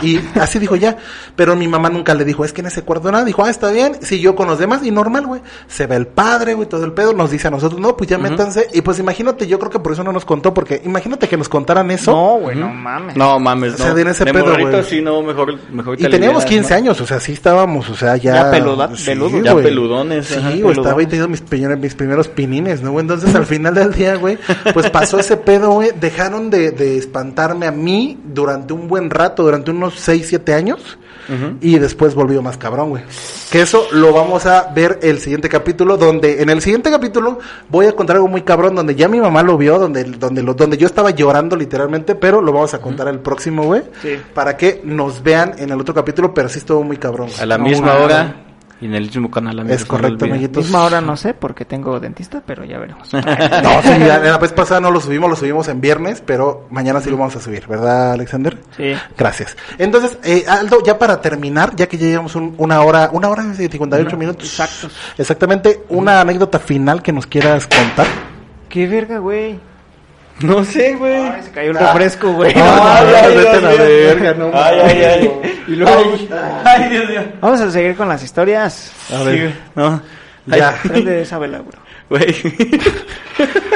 Y así dijo ya. Pero mi mamá nunca le dijo, es que en ese cuarto nada. Dijo, ah, está bien. Siguió con los demás y normal, güey. Se ve el padre, güey, todo el pedo. Nos dice a nosotros, no, pues ya métanse. Y pues imagínate, yo creo que por eso no nos contó, porque imagínate que nos contaran eso. No, güey, no mames. No mames, O sea, no. de en ese pedo, güey. sí, no, mejor, mejor Y teníamos 15 años, o sea, sí estábamos, o sea, ya... Ya peluda- sí, peludos. Ya peludones, Sí, ajá, güey, peludones. estaba ahí teniendo mis, peñones- mis primeros pinines, ¿no, güey? Entonces, al final del día, güey, pues pasó ese pedo, güey. Dejaron de, de espantarme a mí durante un buen rato, durante unos 6, 7 años. Y después volvió más cabrón, güey. Que eso lo vamos a ver el siguiente capítulo, donde en el siguiente capítulo voy a contar algo muy cabrón, donde ya mi mamá lo vio, donde, donde, lo, donde yo estaba llorando literalmente, pero lo vamos a contar el próximo, güey. Sí. Para que nos vean en el otro capítulo, pero sí estuvo muy cabrón. güey. A la No, misma hora y en el mismo canal. amigos, Es correcto, no amiguitos. Misma hora no sé porque tengo dentista, pero ya veremos. <laughs> No, sí, la, la vez pasada no lo subimos, lo subimos en viernes, pero mañana sí lo vamos a subir, ¿verdad, Alexander? Sí. Gracias. Entonces, eh, Aldo, ya para terminar, ya que ya llevamos un- una hora, una hora y 58 minutos. exactos. Exactamente, una anécdota final que nos quieras contar. Qué verga, güey. No sé, güey. Ay, se cayó el refresco, güey. Ay, Ay, ay, Dios vete a la verga, no Ay, ay, ay. Y luego- Ay, ay, Dios mío. Vamos a seguir con las historias. A ver. Sí, güey. No. Ya. Prende esa vela, bro. Güey. <laughs>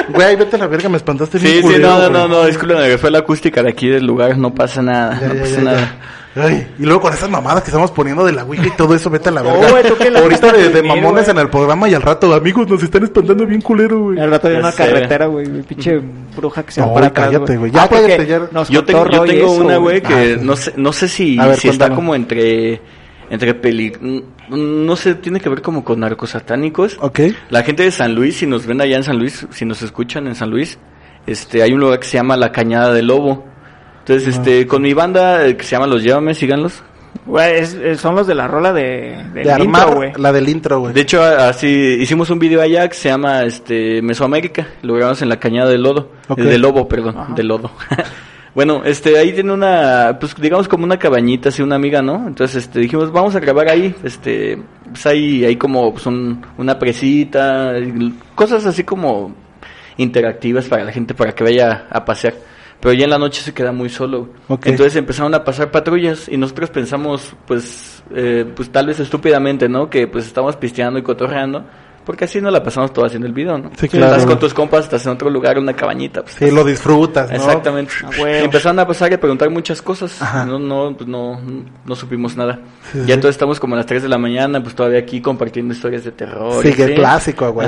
Güey, vete a la verga, me espantaste bien Sí, sí, culero, no, no, güey. no, no, disculpen, fue la acústica de aquí del lugar, no pasa nada, Ya, no ya, pasa ya, nada. Ay, y luego con esas mamadas que estamos poniendo de la Ouija y todo eso, vete a la <laughs> verga. güey, tú que la Ahorita de, de mamones en el programa y al rato, amigos, nos están espantando bien culero, güey. Al rato hay Ya una carretera, güey. mi Pinche bruja que se va No, para atrás, cállate, güey. Ya Ah, porque cállate, ya. nos Yo contó tengo, yo Roy tengo eso, una, güey, que Ah, no sé, no sé si, A ver, si está como entre, entre peli, no sé, tiene que ver como con narcos satánicos. Ok. La gente de San Luis, si nos ven allá en San Luis, si nos escuchan en San Luis, este, hay un lugar que se llama La Cañada del Lobo. Entonces, este, con mi banda eh, que se llama Los Llévame, síganlos. Güey, es- es- son los de la rola de, del De armar intro, güey. la del intro, güey. De hecho, a- así hicimos un video allá que se llama este Mesoamérica, lo grabamos en la Cañada del Lodo, Ok. eh, del Lobo, perdón, Ajá. del Lodo. <laughs> bueno, este ahí tiene una pues digamos como una cabañita así una amiga, ¿no? Entonces este dijimos, vamos a grabar ahí, este pues ahí hay como pues, un- una presita, y cosas así como interactivas para la gente para que vaya a pasear. Pero ya en la noche se queda muy solo. Ok. Entonces empezaron a pasar patrullas y nosotros pensamos, pues, eh, pues tal vez estúpidamente, ¿no? Que pues estamos pisteando y cotorreando. Porque así no la pasamos todo haciendo el video, ¿no? Sí, claro. Estás con tus compas, estás en otro lugar, una cabañita. Pues, Sí, lo disfrutas, ¿no? Exactamente. Ah, huevo. Y empezaron a pasar y a preguntar muchas cosas. Ajá. No, no, pues no, no supimos nada. Sí, ya sí. entonces estamos como a las 3 de la mañana, pues todavía aquí compartiendo historias de terror. Sí, que clásico, güey.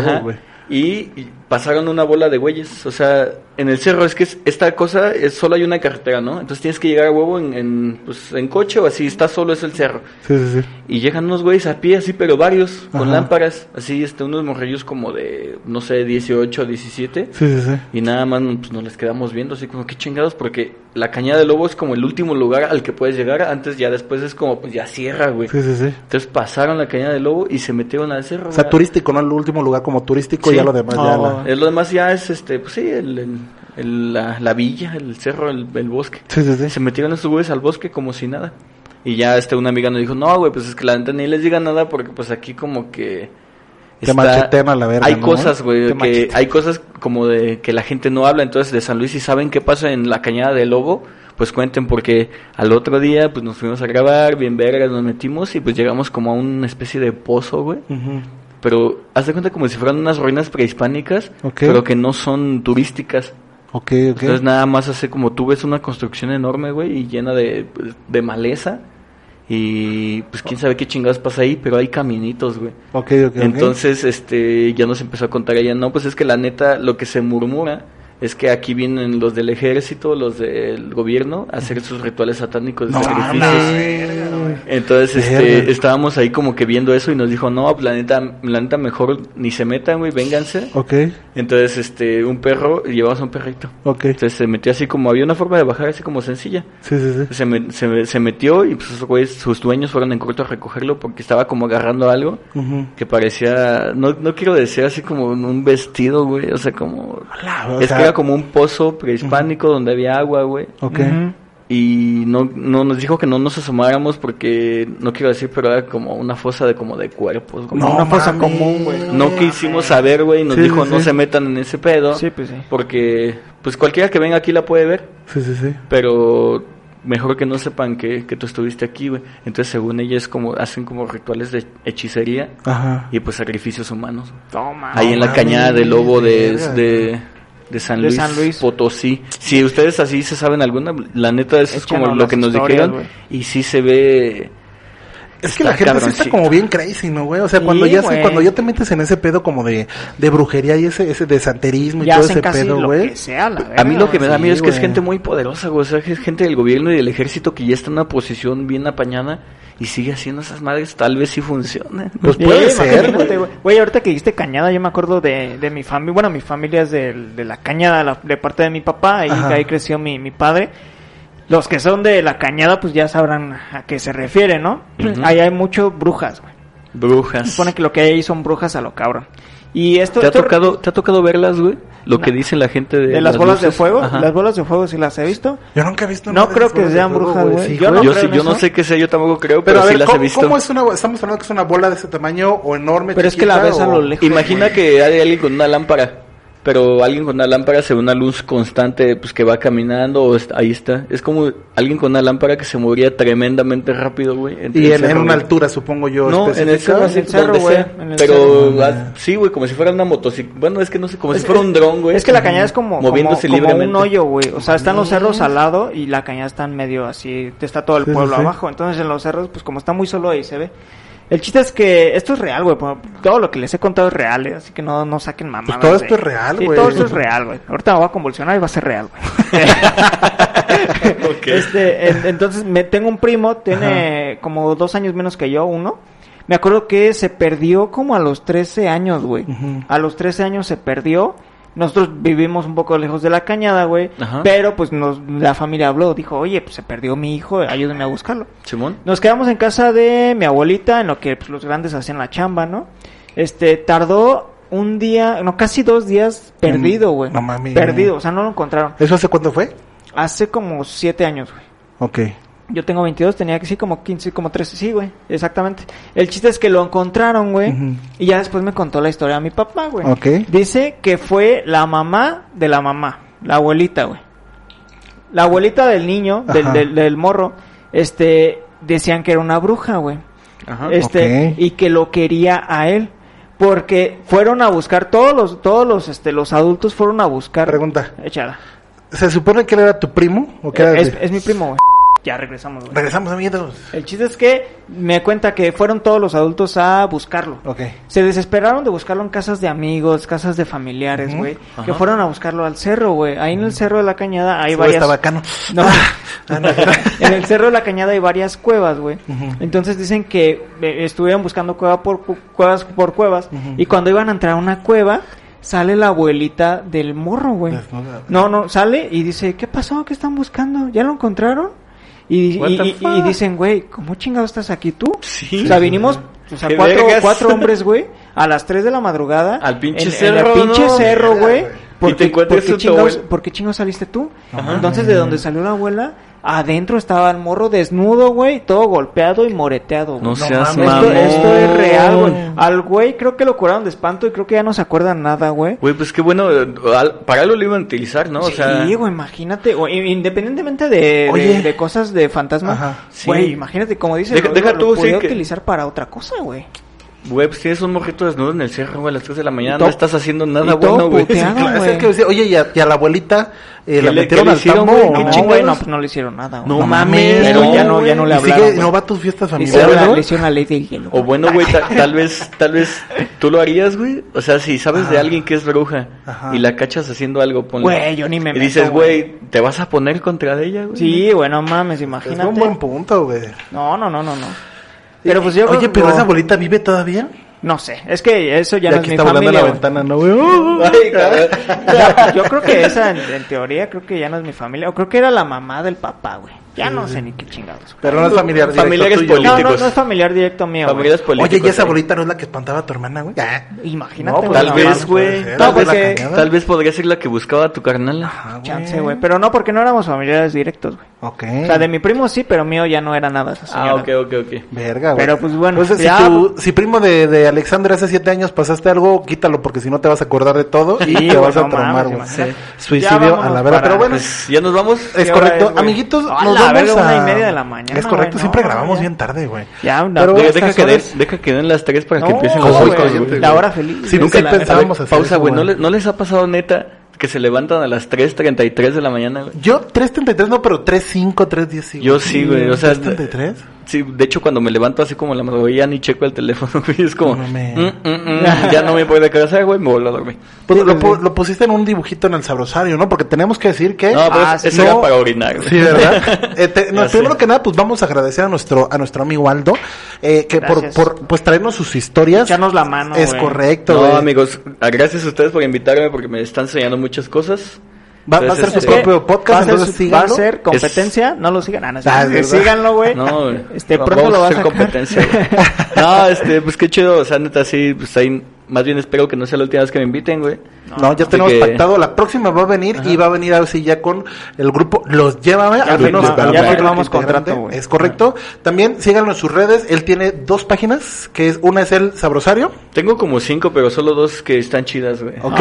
Y pasaron una bola de güeyes. O sea, en el cerro es que es- esta cosa es solo hay una carretera, ¿no? Entonces tienes que llegar a huevo en, en, pues, en coche o así, está solo es el cerro. Sí, sí, sí. Y llegan unos güeyes a pie, así, pero varios, con Ajá. lámparas, así, este, unos morrillos como de, no sé, 18, 17. Sí, sí, sí. Y nada más pues, nos les quedamos viendo, así como que chingados, porque la cañada de lobo es como el último lugar al que puedes llegar. Antes, ya después es como, pues ya cierra, güey. Sí, sí, sí. Entonces pasaron la cañada de lobo y se metieron al cerro. O sea, güey. turístico, ¿no? El último lugar como turístico, Sí. ya lo demás ya Oh. Lo demás ya es, este, pues sí, el, el- el- la, la villa, el cerro, el, bosque. Sí, sí, sí. Se metieron esos güeyes al bosque como si nada. Y ya este una amiga nos dijo, no, güey, pues es que la neta ni les diga nada porque pues aquí como que... Te machetean a la verga, Hay ¿no? cosas, güey, que hay cosas como de que la gente no habla. Entonces de San Luis y saben qué pasa en la cañada del lobo, pues cuenten porque al otro día pues nos fuimos a grabar, bien vergas, nos metimos y pues llegamos como a una especie de pozo, güey. Ujú. Pero haz de cuenta como si fueran unas ruinas prehispánicas, Ok. pero que no son turísticas. Ok, ok. Entonces nada más hace como tú ves una construcción enorme, güey, y llena de, de maleza. Y pues quién sabe qué chingados pasa ahí, pero hay caminitos, güey. Ok, ok, ok. Entonces, este, ya nos empezó a contar ella, no, pues es que la neta, lo que se murmura es que aquí vienen los del ejército, los del gobierno, a hacer sus rituales satánicos de No, sacrificios. mames. Entonces, Verga. este, estábamos ahí como que viendo eso y nos dijo, no, pues, la neta, la neta mejor ni se metan, güey, vénganse. Ok, Entonces, este, un perro, llevamos a un perrito. ok. Entonces se metió así como, había una forma de bajar así como sencilla. Sí, sí, sí. Se, me- se, se metió y pues güeyes, sus dueños fueron en corto a recogerlo porque estaba como agarrando algo que parecía, no, no quiero decir así como un vestido, güey, o sea, como... Hola, o es sea, que era como un pozo prehispánico donde había agua, güey. Ok. Y no, no nos dijo que no nos asomáramos porque, no quiero decir, pero era como una fosa de como de cuerpos. Como una fosa común, güey. No quisimos saber, güey, y nos Sí, dijo sí, no sí. se metan en ese pedo. Sí, pues sí. Porque, pues cualquiera que venga aquí la puede ver. Sí, sí, sí. Pero mejor que no sepan que, que tú estuviste aquí, güey. Entonces, según ella, es como, hacen como rituales de hechicería Ajá. y pues sacrificios humanos. Toma. Ahí en la cañada del lobo de, de San De Luis, San Luis. Potosí. Si ustedes así se saben alguna, la neta, eso es como lo que nos dijeron. Y sí se ve. Es que la gente sí está como bien crazy, ¿no, güey? O sea, Sí, cuando ya se, cuando ya te metes en ese pedo como de, de brujería y ese, ese de santerismo y Ya todo hacen ese casi pedo, güey. A mí lo que me da sí, miedo es que es gente muy poderosa, güey. O sea, que es gente del gobierno y del ejército que ya está en una posición bien apañada y sigue haciendo esas madres. Tal vez sí funcione. Pues Sí, puede ser, imagínate, güey. Ahorita que dijiste cañada, yo me acuerdo de, de mi familia. Bueno, mi familia es del- de, la cañada, la- de parte de mi papá. Ahí, Ajá. ahí creció mi, mi padre. Los que son de la cañada, pues ya sabrán a qué se refiere, ¿no? Ujú. Ahí hay mucho brujas, güey. Brujas. Se supone que lo que hay ahí son brujas a lo cabrón. Y esto, ¿Te ha esto- tocado, te ha tocado verlas, güey? Lo No. que dice la gente de, de las bolas de luces. fuego, Ajá. las bolas de fuego sí las he visto. Yo nunca he visto No de creo que bolas de sean brujas, güey. Sí, Yo no Yo, sí, yo no sé qué sea, yo tampoco creo, Pero, pero, a sí ver, las he ¿cómo, visto. cómo es una, estamos hablando que es una bola de ese tamaño o enorme, Pero es que la chiquita, ves a o- lo lejos. Imagina güey. que hay alguien con una lámpara, pero alguien con una lámpara se ve una luz constante, pues que va caminando, o está- ahí está. Es como alguien con una lámpara que se movería tremendamente rápido, güey. Y en, una altura, supongo yo, No, en el cerro, así, En el cerro, donde güey, sea. en el Pero, cerro. ah, sí, güey, como si fuera una motocicleta. Bueno, es que no sé, como Es- si fuera es- un dron, güey. Es que la cañada es como, Moviéndose como, como libremente. un hoyo, güey. O sea, están los cerros al lado y la cañada está en medio así. Está todo el sí, pueblo sí. abajo. Entonces en los cerros, pues como está muy solo ahí se ve. El chiste es que esto es real, güey. Todo lo que les he contado es real, eh, así que no, no saquen mamadas. Pues todo esto de- es real, Sí, güey. todo esto es real, güey. Ahorita me voy a convulsionar y va a ser real, güey. <laughs> Ok. Este, en- entonces me tengo un primo, tiene como dos años menos que yo, uno. Me acuerdo que se perdió como a los 13 años, güey. A los 13 años se perdió. Nosotros vivimos un poco lejos de la cañada, güey. Ajá. Pero pues nos, la familia habló, dijo, oye, pues se perdió mi hijo, ayúdenme a buscarlo. Simón. Nos quedamos en casa de mi abuelita, en lo que pues, los grandes hacían la chamba, ¿no? Este, tardó un día, no, casi dos días perdido, güey. no mames. Perdido, o sea, no lo encontraron. ¿Eso hace cuánto fue? Hace como siete años, güey. Ok. Yo tengo 22, tenía que sí como 15, como 13, sí, güey, exactamente. El chiste es que lo encontraron, güey, y ya después me contó la historia a mi papá, güey. Ok. Dice que fue la mamá de la mamá, la abuelita, güey. La abuelita del niño, del, del, del morro, este, decían que era una bruja, güey. Ajá. Este, y que lo quería a él. Porque fueron a buscar, todos los, todos los, este, los adultos fueron a buscar. Pregunta. Échala. ¿Se supone que él era tu primo? ¿O que era Es, de- es mi primo, güey. Ya regresamos, güey. Regresamos, amiguitos. El chiste es que me cuenta que fueron todos los adultos a buscarlo. Ok. Se desesperaron de buscarlo en casas de amigos, casas de familiares, Ujú. güey. Que fueron a buscarlo al cerro, güey. Ahí en el cerro de la cañada hay varias... Está bacano. No. Ah, <laughs> no. <laughs> en el cerro de la cañada hay varias cuevas, güey. Entonces dicen que eh, estuvieron buscando cueva por cu- cuevas por cuevas y cuando iban a entrar a una cueva sale la abuelita del morro, güey. No, no, sale y dice, ¿qué pasó? ¿Qué están buscando? ¿Ya lo encontraron? Y, y- dicen, güey, ¿cómo chingado estás aquí tú? Sí. O sea, vinimos, o sea, cuatro, cuatro <laughs> hombres, güey, a las 3 de la madrugada. Al pinche en- cerro, En el pinche ¿no? cerro, güey. güey. ¿Por Y te qué- encuentras por qué a tu chingados-. ¿Por qué chingados saliste tú? Ajá. Entonces, de donde salió la abuela, adentro estaba el morro desnudo, güey, todo golpeado y moreteado. güey. No seas mames. Esto, mamón. esto es real, güey. Al güey creo que lo curaron de espanto y creo que ya no se acuerdan nada, güey. Güey, pues qué bueno. eh, Para algo lo iban a utilizar, ¿no? O sea, Sí, güey, imagínate, independientemente de, de- Oye. de cosas de fantasma, Ajá. güey, Sí. imagínate, como dices, Deja- lo, deja lo tú, sí, podía que- utilizar para otra cosa, güey. Güey, pues tienes un mojito desnudo en el cerro, güey, a las 3 de la mañana. No estás haciendo y nada bueno, güey. es decía, oye, ¿y a, y a la abuelita eh, ¿Qué la le- metieron al hicieron, tambo? No, no? güey, no, pues no le hicieron nada, güey. No No mames. Pero no, ya no, ya no le ¿Y sigue- hablaron, y no va a tus fiestas familiares, le hicieron la ley del hielo. O bueno, güey, ta- tal vez, tal vez tú lo harías, güey. O sea, si sabes de alguien que es bruja Ajá. y la cachas haciendo algo, ponle. Güey, yo ni me Y meto, dices, güey. ¿te vas a poner contra ella, güey? Sí, güey, no mames, Es imagínate. un buen punto, güey. No, no, no, no, no. Pero pues yo Oye, creo- pero no, esa abolita vive todavía. No sé, es que eso ya no es mi está volando familia. la güey. ventana, ¿no? <laughs> Ay, yo creo que esa, en, en teoría, creo que ya no es mi familia. O creo que era la mamá del papá, güey. Ya no sé ni qué chingados. Pero no es familiar directo Familiares tuyo. No, no, no es familiar directo mío, güey. Familias políticos. Oye, ¿y esa bolita no es la que espantaba a tu hermana, güey? Imagínate, No, pues, güey, Tal vez, güey. No, porque-. Tal vez podría ser la que buscaba a tu carnal. Chance, güey. Pero no, porque no éramos familiares directos, güey. Ok. O sea, de mi primo sí, pero mío ya no era nada esa Ah, ok, ok, ok. Verga, güey. Pero, pues, bueno, Entonces, ya- si, tú- si primo de, de Alexander hace siete años pasaste algo, quítalo porque si no te vas a acordar de todo y te vas a traumar, güey. Suicidio a la verdad. para- Pero bueno, Pues ya nos vamos. es ¿Qué hora correcto. Amiguitos, A nos No, a ver, vamos una a... y media de la mañana, Es correcto, güey, siempre no, grabamos ya. bien tarde, güey. Ya, una- Pero Deja, deja que den, horas- deja que den las tres para que No, empiecen los güey. La hora feliz. Sí, nunca la- pensábamos a hacer Pausa, güey. ¿No, le- ¿No les ha pasado neta que se levantan a las 3.33 de la mañana, güey? Yo 3.33 no, pero 3.5, 3.10 sí. Yo sí, güey. O sea, ¿3.33? Sí, de hecho cuando me levanto así como la madrugada ya ni checo el teléfono, <laughs> güey, es como, No mm, mm, mm, ya no me puede casar, güey, me vuelvo a dormir. Pues Sí, lo, pusiste en un dibujito en el sabrosario, ¿no? Porque tenemos que decir que... No, pero Ah, eso- sí. eso era No. para orinar, güey. Sí, ¿verdad? <laughs> Eh, te- no, primero que nada, pues vamos a agradecer a nuestro a nuestro amigo Aldo, eh, que por, por pues traernos sus historias. Echarnos la mano, Es güey. correcto, No, güey. amigos, ah, gracias a ustedes por invitarme porque me están enseñando muchas cosas. Va, va a ser su este, propio podcast, va a ser, entonces su- va a síganlo. ser competencia, no lo sigan, ah, no, Ah, síganlo, güey. No, güey. Este, Va- pronto lo a vas hacer a competencia. güey. <laughs> no, este, pues qué chido, o sea, neta, sí, pues ahí, más bien espero que no sea la última vez que me inviten, güey. No, ya Así tenemos que- pactado. La próxima va a venir y va a venir así ya con el grupo Los Llévame. Ya al menos ya menos firmamos contrato, güey. Es correcto. También síganlo en sus redes. Él tiene dos páginas, que es una es el Sabrosario. Tengo como cinco, pero solo dos que están chidas, güey. Ok.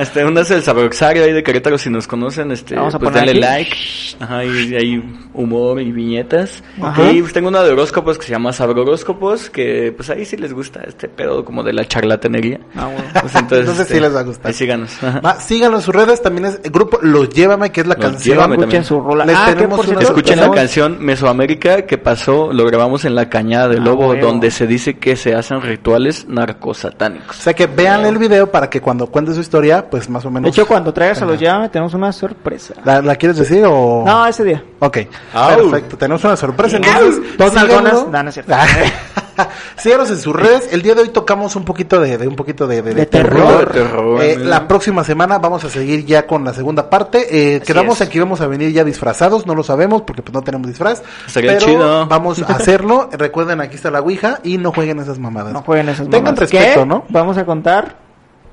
Este, una es el Sabroxario ahí de Querétaro, si nos conocen, este, Vamos a pues poner denle aquí. like. Ajá, y hay humor y viñetas. Ajá. Y pues tengo una de horóscopos que se llama Sabroróscopos, que pues ahí sí les gusta este pedo como de la charlatanería. Ah, bueno. <laughs> Pues entonces, Entonces sí este, les va a gustar. síganos. Va, síganlo en sus redes. También es el grupo Los Llévame, que es la Los canción. Llévame Escuchen también. su rola. Les Ah, tenemos por una- Escuchen la canción Mesoamérica que pasó, lo grabamos en la Cañada del Ah, Lobo, donde se dice que se hacen rituales O narcosatánicos. sea que vean el video para que cuando cuente su historia, pues más o menos. De hecho, cuando traigas a los llame, tenemos una sorpresa. ¿La, la quieres decir o.? No, ese día. Ok, Au. perfecto. Tenemos una sorpresa. Entonces, Dos nalgonas. No, no es cierto. <laughs> <laughs> Síganos en sus redes. El día de hoy tocamos un poquito de, de un poquito de, de- de De terror. terror. De terror, Eh, la próxima semana vamos a seguir ya con la segunda parte. Eh, quedamos que íbamos a venir ya disfrazados, no lo sabemos porque pues no tenemos disfraz. Pero chido. vamos a <laughs> hacerlo. Recuerden, aquí está la Ouija y no jueguen esas mamadas. No jueguen esas Tengan mamadas. respeto, ¿Qué? ¿no? Vamos a contar.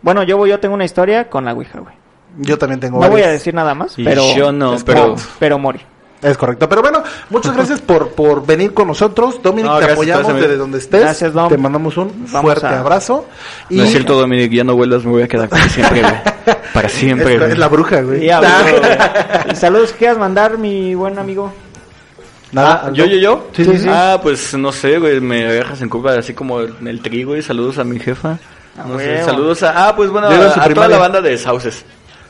Bueno, yo, voy- yo tengo una historia con la Ouija, güey. Yo también tengo No voy a decir nada más, Y pero... yo no, pero- Pero mori. Es correcto. Pero bueno, muchas gracias por, por venir con nosotros. Dominic, No, te apoyamos desde donde estés. Gracias, Dom. Te mandamos un Vamos fuerte a- abrazo. Y No es cierto, Dominic, ya no vuelvas, me voy a quedar para siempre, güey. Para siempre, es, güey. es la bruja, güey. <laughs> Saludos, ¿qué quieras mandar, mi buen amigo? Nada, Ah, ¿Yo, yo, yo? Sí, sí, sí. Ah, pues no sé, güey, me dejas en culpa así como en el trigo y saludos a mi jefa. Ah, No sé, saludos a... Ah, pues bueno, a, a toda la banda de Sauces.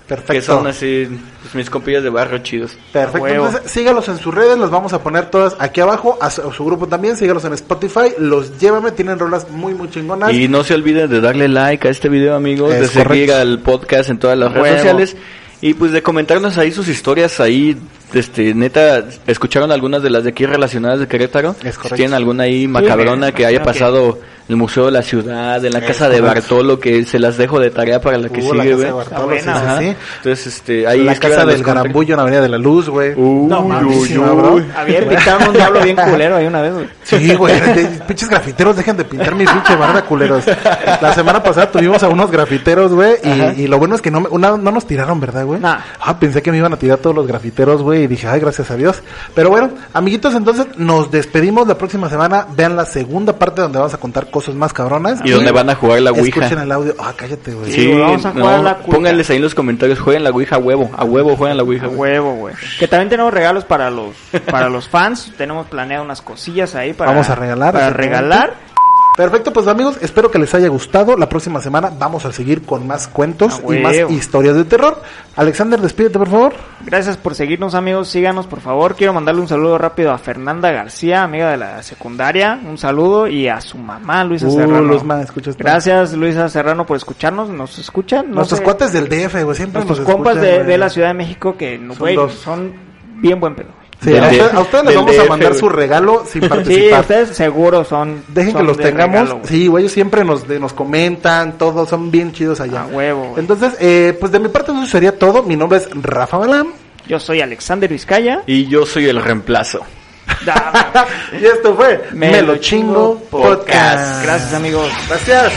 Perfecto. Que son así, pues, mis compillas de barrio chidos. Perfecto. Entonces, sígalos en sus redes, los vamos a poner todas aquí abajo. A su, a su grupo también, sígalos en Spotify. Los llévame, tienen rolas muy, muy chingonas. Y no se olviden de darle like a este video, amigos, Es de seguir al podcast en todas las redes Huevo. sociales y pues de comentarnos ahí sus historias ahí, este, neta, escucharon algunas de las de aquí relacionadas de Querétaro. Es correcto. tienen alguna ahí macabrona que haya que- pasado el Museo de la Ciudad, en la Es casa de. Bartolo, que se las dejo de tarea para la que Uh, la sigue, casa de güey. Buena, sí, sí. Entonces, este, ahí La casa del. Garambullo en Avenida de la Luz, güey. Uy, No, uy, mamadísima, uy. bro. Había pintaron un diablo bien culero ahí una vez, güey. Sí, güey, pinches grafiteros, dejen de pintar mi pinche barda, culeros. La semana pasada tuvimos a unos grafiteros, güey, y lo bueno es que no, me- una, no nos tiraron, ¿verdad, güey? Nah. Ah, pensé que me iban a tirar todos los grafiteros, güey, y dije, ay, gracias a Dios. Pero bueno, amiguitos, entonces nos despedimos la próxima semana. Vean la segunda parte donde vamos a contar cosas más cabronas. Y donde van a jugar la Ouija. Escuchen el audio. Ah, cállate, güey. Sí, güey, vamos a jugar la cuica. pónganles ahí en los comentarios, jueguen la Ouija a huevo, a huevo jueguen la Ouija. A huevo, güey. Que también tenemos regalos para los para los fans. Tenemos planeado unas cosillas ahí para Vamos a regalar, Para regalar. Perfecto, pues amigos, espero que les haya gustado. La próxima semana vamos a seguir con más cuentos A y más historias de terror. Alexander, despídete, por favor. Gracias por seguirnos, amigos. Síganos, por favor. Quiero mandarle un saludo rápido a Fernanda García, amiga de la secundaria. Un saludo y a su mamá, Luisa Uh, Serrano. Luzma. Gracias, Luisa Serrano, por escucharnos. ¿Nos escuchan? No Nuestros sé. cuates del DF, güey, siempre Nuestros nos compas escuchan, de, de la Ciudad de México que, Son güey, dos. son bien buen pedo. Sí, a, ustedes, a ustedes les vamos a mandar güey. su regalo sin Sí, participar. ustedes seguro son. Dejen son que los de tengamos. regalo, güey. sí, güey, ellos siempre nos, de- nos comentan, todos son bien chidos allá. A huevo, güey. Entonces, eh, pues de mi parte eso sería todo. Mi nombre es Rafa Balam. Yo soy Alexander Vizcaya. Y yo soy el reemplazo. <laughs> Y esto fue Me Me, lo chingo chingo podcast. Gracias, amigos. Gracias.